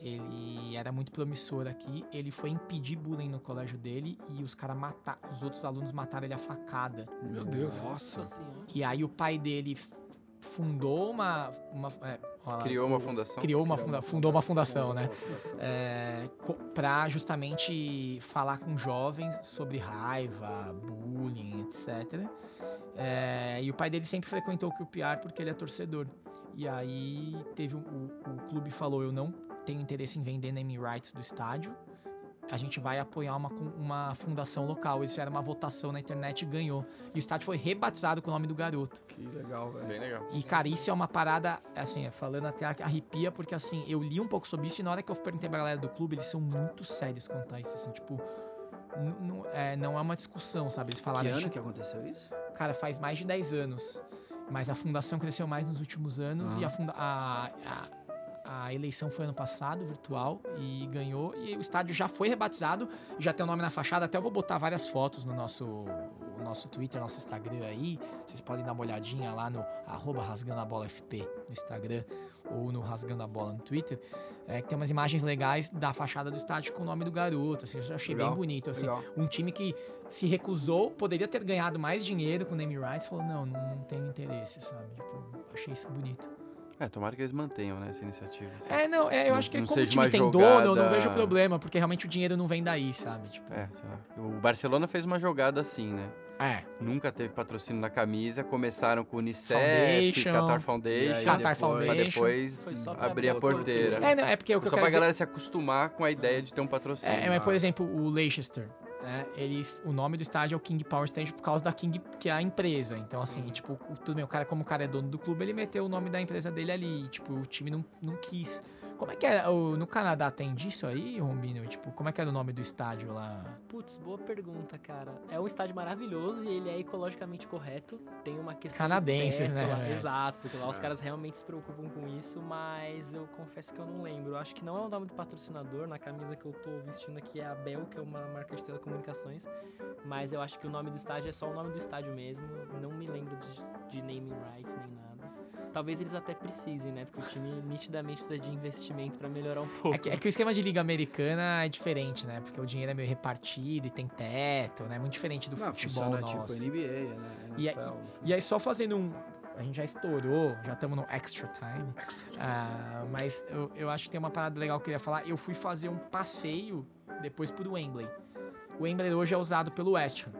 ele era muito promissor aqui, ele foi impedir bullying no colégio dele e os cara mata, os outros alunos mataram ele a facada. Meu Deus. Nossa senhora. E aí o pai dele fundou uma. uma é, Criou uma fundação. Criou uma funda, fundou uma fundação, né? É, pra justamente falar com jovens sobre raiva, bullying, etc. É, e o pai dele sempre frequentou o QPR porque ele é torcedor. E aí teve um- o, o clube falou: eu não tenho interesse em vender name rights do estádio. A gente vai apoiar uma, uma fundação local. Eles fizeram uma votação na internet e ganhou. E o estádio foi rebatizado com o nome do garoto. Que legal, velho. Bem legal. E, cara, isso é uma parada, assim, falando até arrepia, porque, assim, eu li um pouco sobre isso e na hora que eu perguntei pra galera do clube, eles são muito sérios quanto a isso, assim, tipo... n- n- é, não é uma discussão, sabe? Eles Que falaram... ano "Gente, que aconteceu isso? Cara, faz mais de 10 anos. Mas a fundação cresceu mais nos últimos anos e a, funda a, a, a eleição foi ano passado, virtual, e ganhou. E o estádio já foi rebatizado, já tem o nome na fachada. Até eu vou botar várias fotos no nosso, no nosso Twitter, nosso Instagram aí. Vocês podem dar uma olhadinha lá no arroba rasgando a bola FP no Instagram ou no Rasgando a Bola no Twitter. É, que tem umas imagens legais da fachada do estádio com o nome do garoto. Assim, eu já achei Legal, bem bonito. Assim, legal. um time que se recusou, poderia ter ganhado mais dinheiro com o name rights, falou, não, não, não tenho interesse, sabe? Tipo, achei isso bonito. É, tomara que eles mantenham, né, essa iniciativa. assim. É, não, é, eu Não- acho que não como o time tem dono, eu não jogada- vejo problema, porque realmente o dinheiro não vem daí, sabe? Tipo, É, sei lá. O Barcelona fez uma jogada assim, né? é. Nunca teve patrocínio na camisa, começaram com Unicef, Foundation. Qatar E Foundation, Qatar depois- Foundation. pra depois pra abrir a porteira. É, não, é porque o que Só eu pra quero dizer... galera se acostumar com a ideia de ter um patrocínio. É, mas por exemplo, o Leicester, né, eles, o nome do estádio é o King Power Stadium por causa da King, que é a empresa. Então, assim, tipo, o- tudo bem, o cara, como o cara é dono do clube, ele meteu o nome da empresa dele ali. E, tipo, o time não, não quis. Como é que é? O, no Canadá tem disso aí, Rombino? Tipo, como é que era o nome do estádio lá? Putz, boa pergunta, cara. É um estádio maravilhoso e ele é ecologicamente correto. Tem uma questão. Canadenses, teto né, lá-? Exato, porque lá os caras realmente se preocupam com isso, mas eu confesso que eu não lembro. Eu acho que não é o nome do patrocinador. Na camisa que eu tô vestindo aqui é a Bell, que é uma marca de telecomunicações. Mas eu acho que o nome do estádio é só o nome do estádio mesmo. Não me lembro de, de naming rights nem nada. Talvez eles até precisem, né? Porque o time nitidamente precisa de investimento pra melhorar um pouco. É que, é que o esquema de liga americana é diferente, né? Porque o dinheiro é meio repartido e tem teto, né? Muito diferente do Não, futebol funciona nosso. tipo NBA, né? E, aí- NFL. e aí, só fazendo um. A gente já estourou, já estamos no extra time. Ah, mas eu, eu acho que tem uma parada legal que eu queria falar. Eu fui fazer um passeio depois pro Wembley. O Wembley hoje é usado pelo West Ham,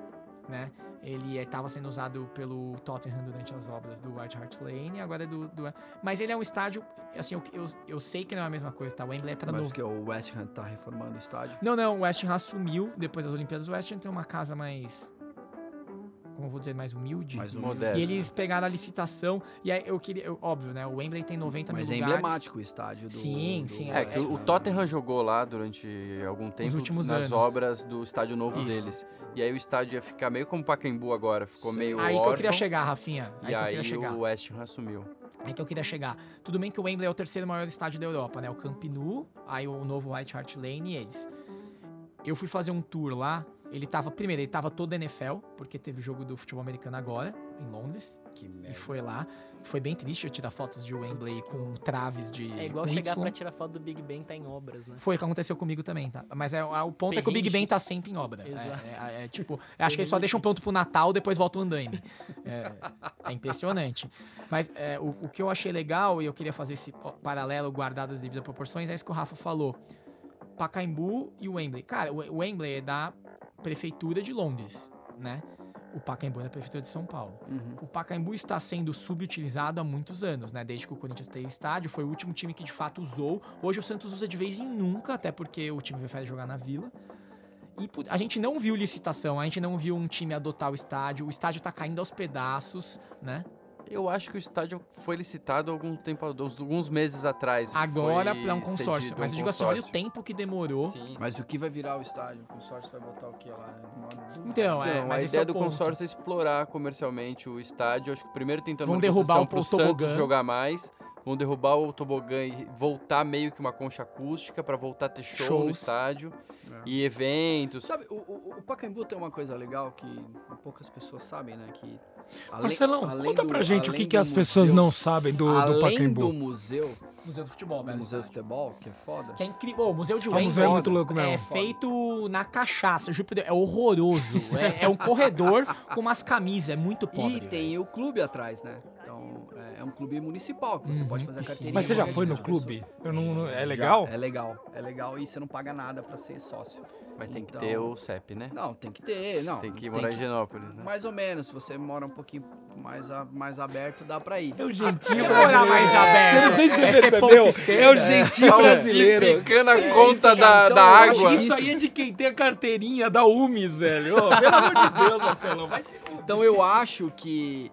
né? Ele estava sendo usado pelo Tottenham durante as obras do White Hart Lane, e agora é do, do. Mas ele é um estádio. Assim, eu, eu, eu sei que não é a mesma coisa, tá? O Wembley é pra Mas novo. porque o West Ham tá reformando o estádio. Não, não, o West Ham assumiu depois das Olimpíadas. O West Ham tem uma casa mais. Como eu vou dizer, mais humilde. Mais um Modesto. E eles pegaram a licitação. E aí eu queria. eu- óbvio, né? O Wembley tem 90 Mas mil é lugares. emblemático o estádio do. Sim, do sim, É, que o Ham. Tottenham jogou lá durante algum tempo últimos nas anos. obras do estádio novo Isso. deles. E aí o estádio ia ficar meio como Pacaembu agora, ficou meio Aí que eu queria órfão, chegar, Rafinha. Aí E que eu aí chegar. o West Ham assumiu. Aí que eu queria chegar. Tudo bem que o Wembley é o terceiro maior estádio da Europa, né? O Camp Nou, aí o novo White Hart Lane e eles. Eu fui fazer um tour lá. Ele tava, primeiro, ele tava todo NFL, porque teve jogo do futebol americano agora, em Londres. Que E merda. foi lá. Foi bem triste eu tirar fotos de Wembley com traves de. É igual chegar Y. pra tirar foto do Big Ben tá em obras, né? Foi o que aconteceu comigo também, tá? Mas é, o ponto é que o Big. Ben tá sempre em obra. É- Exato. É, é, tipo, eu acho que eles só deixam pronto pro Natal, depois volta o andaime. É, é impressionante. Mas é, o, o que eu achei legal, e eu queria fazer esse paralelo guardado as devidas proporções, é isso que o Rafa falou. Pacaembu e o Wembley. Cara, o o Wembley é da prefeitura de Londres, né? O Pacaembu é na Prefeitura de São Paulo. Uhum. O Pacaembu está sendo subutilizado há muitos anos, né? Desde que o Corinthians teve estádio, foi o último time que de fato usou. Hoje o Santos usa de vez em nunca, até porque o time prefere jogar na Vila. E a gente não viu licitação, a gente não viu um time adotar o estádio. O estádio tá caindo aos pedaços, né? Eu acho que o estádio foi licitado algum tempo, uns- alguns meses atrás. Agora para um consórcio. Mas um eu digo assim, olha o consórcio. tempo que demorou. Sim. Mas o que vai virar o estádio? O consórcio vai botar o que lá? Uma- Então, é, mas a ideia é do ponto. consórcio é explorar comercialmente o estádio. Acho que primeiro tentando Vão uma derrubar o- pro Santos jogar mais. Vão derrubar o tobogã e voltar meio que uma concha acústica para voltar a ter show no Shows. estádio É. e eventos. Sabe, o, o, o Pacaembu tem uma coisa legal que poucas pessoas sabem, né? Que além- Marcelão, além conta do- pra gente o que, que do as pessoas museu- não sabem do, do além Pacaembu. do museu, Museu do Futebol, do museu de Estádio. futebol, que é foda. Que é incrível. Ô, o Museu de Wayne museu é muito louco é mesmo. feito na cachaça. Deus, É horroroso. é, é um corredor com umas camisas. É muito pobre. E tem o clube atrás, né? É, é um clube municipal que você Uhum, pode fazer a carteirinha. Mas você já foi no clube? Eu não, não- é Já, legal? é legal. É legal e você não paga nada pra ser sócio. Mas tem que Então- ter o CEP, né? Não, tem que ter, não. Tem que morar em Genópolis, né? Mais ou menos, se você mora um pouquinho mais, a- mais aberto, dá pra ir. É o jeitinho que morar mais aberto? Você não sei se você É ser percebeu. esquerda. É o jeitinho brasileiro. Falsificando a É, conta enfim, da, então da água. que Isso aí é de quem tem a carteirinha da UMIS, velho. Ô, pelo amor de Deus, Marcelão, vai se Então eu acho que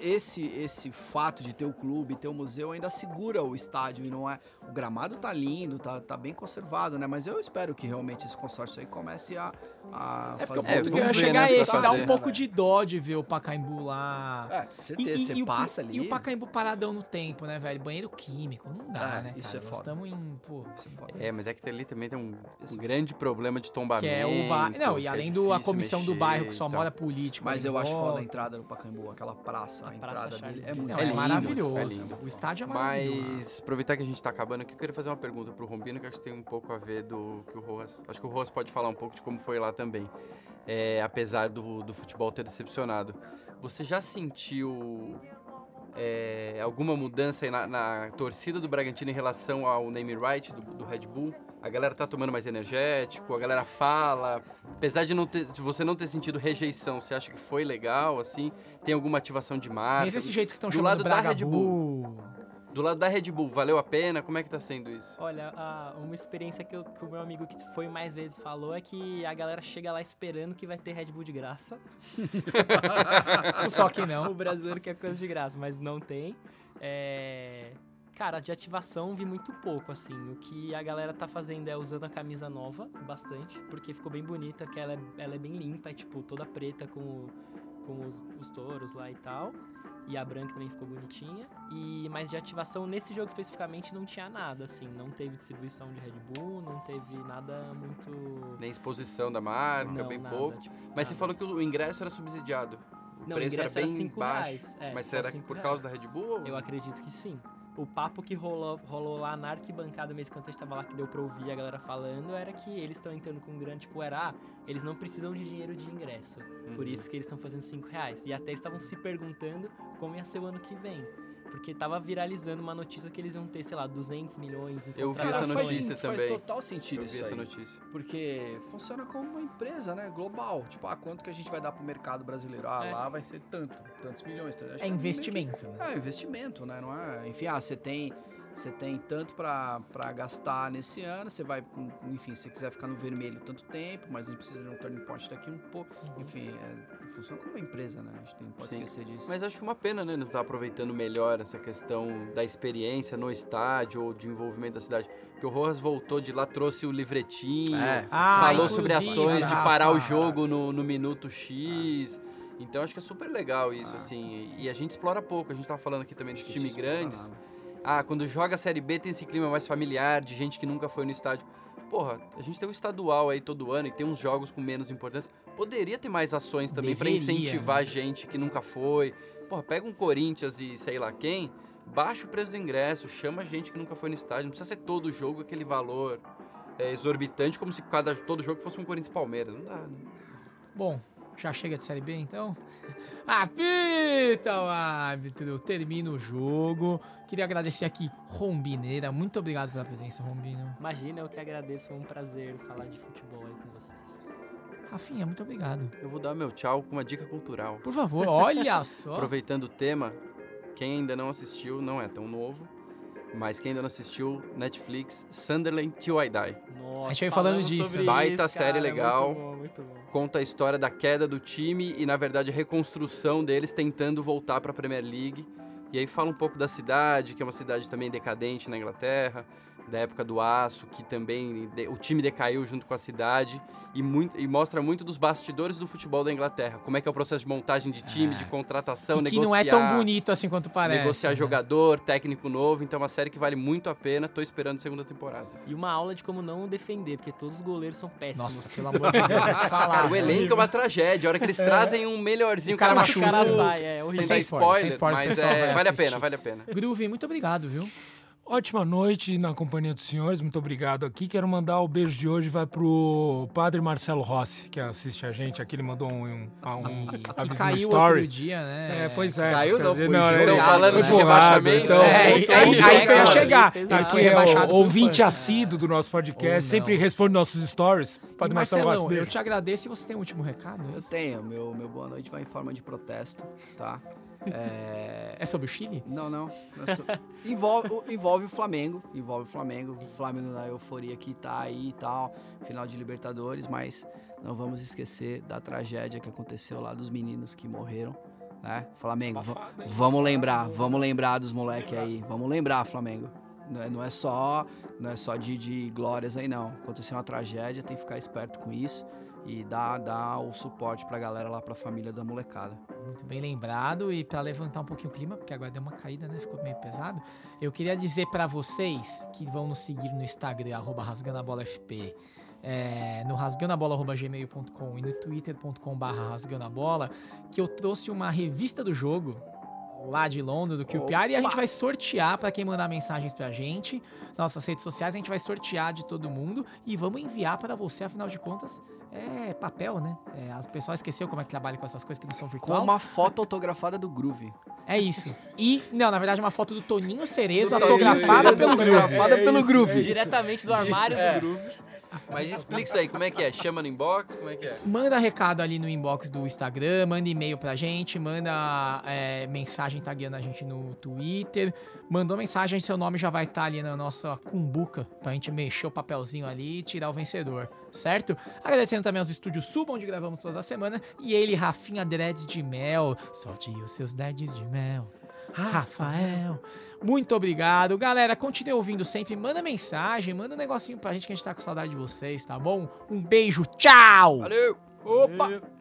esse esse fato de ter o clube, ter o museu ainda segura o estádio e não é o gramado tá lindo, tá, tá bem conservado, né? Mas eu espero que realmente esse consórcio aí comece a, a É porque o fazer ponto É, que eu ia chegar né, é o esse, dá um pouco né, de dó de ver o Pacaembu lá. É, certeza, você e o- passa ali. E o Pacaembu paradão no tempo, né, velho? Banheiro químico, não dá, É, né, isso cara? é Nós foda. estamos em, pô... Isso é foda. É, mas é que ali também tem um, um grande problema de tombamento. Que é o bairro. Não, e é além do a difícil comissão do mexer bairro que e só mora político. Mas eu acho foda volta. a entrada no Pacaembu, aquela praça, a, A Praça entrada Charles dele é muito Não, É é, lindo, maravilhoso. é lindo. O estádio é maravilhoso. Mas aproveitar que a gente tá acabando aqui, eu queria fazer uma pergunta pro Rombino, que acho que tem um pouco a ver do que o Rojas. Acho que o Rojas pode falar um pouco de como foi lá também. É, apesar do, do futebol ter decepcionado. Você já sentiu é, alguma mudança aí na, na torcida do Bragantino em relação ao name right do, do Red Bull? A galera tá tomando mais energético, a galera fala. Apesar de, não ter, de você não ter sentido rejeição, você acha que foi legal, assim? Tem alguma ativação de marca? Nesse esse jeito que estão do chamando lado da Red Bull. Do lado da Red Bull, valeu a pena? Como é que tá sendo isso? Olha, uma experiência que, eu- que o meu amigo que foi mais vezes falou é que a galera chega lá esperando que vai ter Red Bull de graça. Só que não. o brasileiro quer coisa de graça, mas não tem. É, Cara, de ativação vi muito pouco, assim. O que a galera tá fazendo é usando a camisa nova, bastante, porque ficou bem bonita, porque ela é, ela é bem limpa, é tipo toda preta com, o- com os, os touros lá e tal. E a branca também ficou bonitinha. E mas de ativação nesse jogo especificamente não tinha nada, assim. Não teve distribuição de Red Bull, não teve nada muito. Nem exposição da marca, não, bem nada, pouco. tipo, Mas você nada. falou que o ingresso era subsidiado. O Não, o preço ingresso era bem 5 baixo. reais. É, Mas será que por reais. causa da Red Bull? Eu acredito que sim. O papo que rolou, rolou lá na arquibancada mesmo, quando a gente tava lá, que deu pra ouvir a galera falando, era que eles estão entrando com um grande, tipo, era, ah, eles não precisam de dinheiro de ingresso. Por Uhum. isso que eles estão fazendo 5 reais. E até estavam se perguntando como ia ser o ano que vem. Porque tava viralizando uma notícia que eles iam ter, sei lá, 200 milhões em Eu vi essa faz, notícia faz também. total sentido Eu isso vi essa aí. notícia. Porque funciona como uma empresa, né? Global. Tipo, ah, quanto que a gente vai dar pro mercado brasileiro? Ah, É. lá vai ser tanto, tantos milhões. tá? Acho É que meio que- investimento, né? É, investimento, né? Não é... Enfim, ah, você tem, você tem tanto pra, pra gastar nesse ano, você vai, enfim, se você quiser ficar no vermelho tanto tempo, mas a gente precisa de um turning point daqui um pouco. Enfim, é, funciona como uma empresa, né? A gente não pode Sim. esquecer disso. Mas acho uma pena, né? Não estar aproveitando melhor essa questão da experiência no estádio ou de envolvimento da cidade. Porque o Rojas voltou de lá, trouxe o livretinho, É. Ah, falou sobre ações de parar o jogo no, no minuto X. Então acho que é super legal isso, Ah. assim. E a gente explora pouco. A gente tava falando aqui também dos times grandes. nada. Ah, quando joga a Série B tem esse clima mais familiar, de gente que nunca foi no estádio. Porra, a gente tem o estadual aí todo ano e tem uns jogos com menos importância. Poderia ter mais ações também Deveria, incentivar né? gente que nunca foi. Porra, pega um Corinthians e sei lá quem, baixa o preço do ingresso, chama gente que nunca foi no estádio. Não precisa ser todo jogo aquele valor é, exorbitante, como se cada, todo jogo fosse um Corinthians Palmeiras. Não dá, né? Bom, já chega de Série B, então? Apita o árbitro, termina o jogo. Queria agradecer aqui Rombineira. Muito obrigado pela presença, Rombino. Imagina, eu que agradeço, foi um prazer falar de futebol aí com vocês. Rafinha, muito obrigado. Eu vou dar meu tchau com uma dica cultural. Por favor, olha só. Aproveitando o tema, quem ainda não assistiu, não é tão novo, mas quem ainda não assistiu, Netflix, Sunderland Till I Die. Nossa, A gente veio falando disso. Baita isso, série cara, legal. Muito bom, muito bom. Conta a história da queda do time e, na verdade, a reconstrução deles tentando voltar para a Premier League. E aí fala um pouco da cidade, que é uma cidade também decadente na Inglaterra, da época do aço, que também de- o time decaiu junto com a cidade e, muito, e mostra muito dos bastidores do futebol da Inglaterra. Como é que é o processo de montagem de time, de contratação, E que negociar. não é tão bonito assim quanto parece. Negociar né? jogador, técnico novo, então é uma série que vale muito a pena. Tô esperando a segunda temporada. E uma aula de como não defender, porque todos os goleiros são péssimos. Nossa, pelo amor de Deus, vou te falar. Cara, o elenco é uma tragédia. A hora que eles trazem um melhorzinho, O cara O machuca. cara Machucou. sai, é horrível. Sem Sem spoiler, sem spoiler, mas pessoal é, vale a assistir. pena, vale a pena. Groove, muito obrigado, viu? Ótima noite na companhia dos senhores, muito obrigado aqui. Quero mandar o beijo de hoje vai pro padre Marcelo Rossi, que assiste a gente aqui. Ele mandou um, um, um Que aviso no caiu story. outro dia, né? É, pois é. Caiu não, dizer, jogado. ele- falando de rebaixamento. Então, É, aí, então, aí- aí que eu ia chegar. Foi é rebaixado o ouvinte assíduo do nosso podcast, sempre não. responde nossos stories. Padre E Marcelo Rossi, Marcelão, eu beijo. te agradeço e você tem um último recado? Eu tenho, meu, meu boa noite vai em forma de protesto, tá? É... É sobre o Chile? Não, não. é so- envolve, o- envolve o Flamengo. Envolve o Flamengo. O Flamengo na euforia que tá aí e tal. Final de Libertadores, mas não vamos esquecer da tragédia que aconteceu lá dos meninos que morreram. Né? Flamengo, Abafado, vamos lembrar, vamos lembrar dos moleques aí. Vamos lembrar, Flamengo. Não é, não é só, não é só de, de glórias aí, não. Aconteceu uma tragédia, tem que ficar esperto com isso e dar, dar o suporte pra galera lá, pra família da molecada. Muito bem lembrado. E pra levantar um pouquinho o clima, porque agora deu uma caída, né? Ficou meio pesado. Eu queria dizer pra vocês que vão nos seguir no Instagram, arroba rasgandabolafp, é, no rasgandabola.gmail.com e no twitter.com barra rasgandabola, que eu trouxe uma revista do jogo lá de Londres, do QPR, e a gente vai sortear pra quem mandar mensagens pra gente, nossas redes sociais, a gente vai sortear de todo mundo e vamos enviar para você, afinal de contas, é papel, né? É, o pessoal esqueceu como é que trabalha com essas coisas que não são Com virtual. uma foto autografada do Groove. É isso. E, não, na verdade, é uma foto do Toninho Cerezo Do Toninho autografada Cerezo, pelo Groove. autografada pelo Groove. Diretamente do armário do Groove. Mas explica isso aí, como é que é? Chama no inbox, como é que é? Manda recado ali no inbox do Instagram, manda e-mail pra gente, manda é, mensagem tagueando a gente no Twitter. Mandou mensagem, seu nome já vai estar ali na nossa cumbuca pra gente mexer o papelzinho ali e tirar o vencedor, certo? Agradecendo também aos estúdios Sub, onde gravamos todas as semanas. E ele, Rafinha Dreads de Mel. Solte os seus dreads de mel. Rafael, muito obrigado. Galera, continue ouvindo sempre. Manda mensagem, manda um negocinho pra gente que a gente tá com saudade de vocês, tá bom? Um beijo, tchau! Valeu! Opa!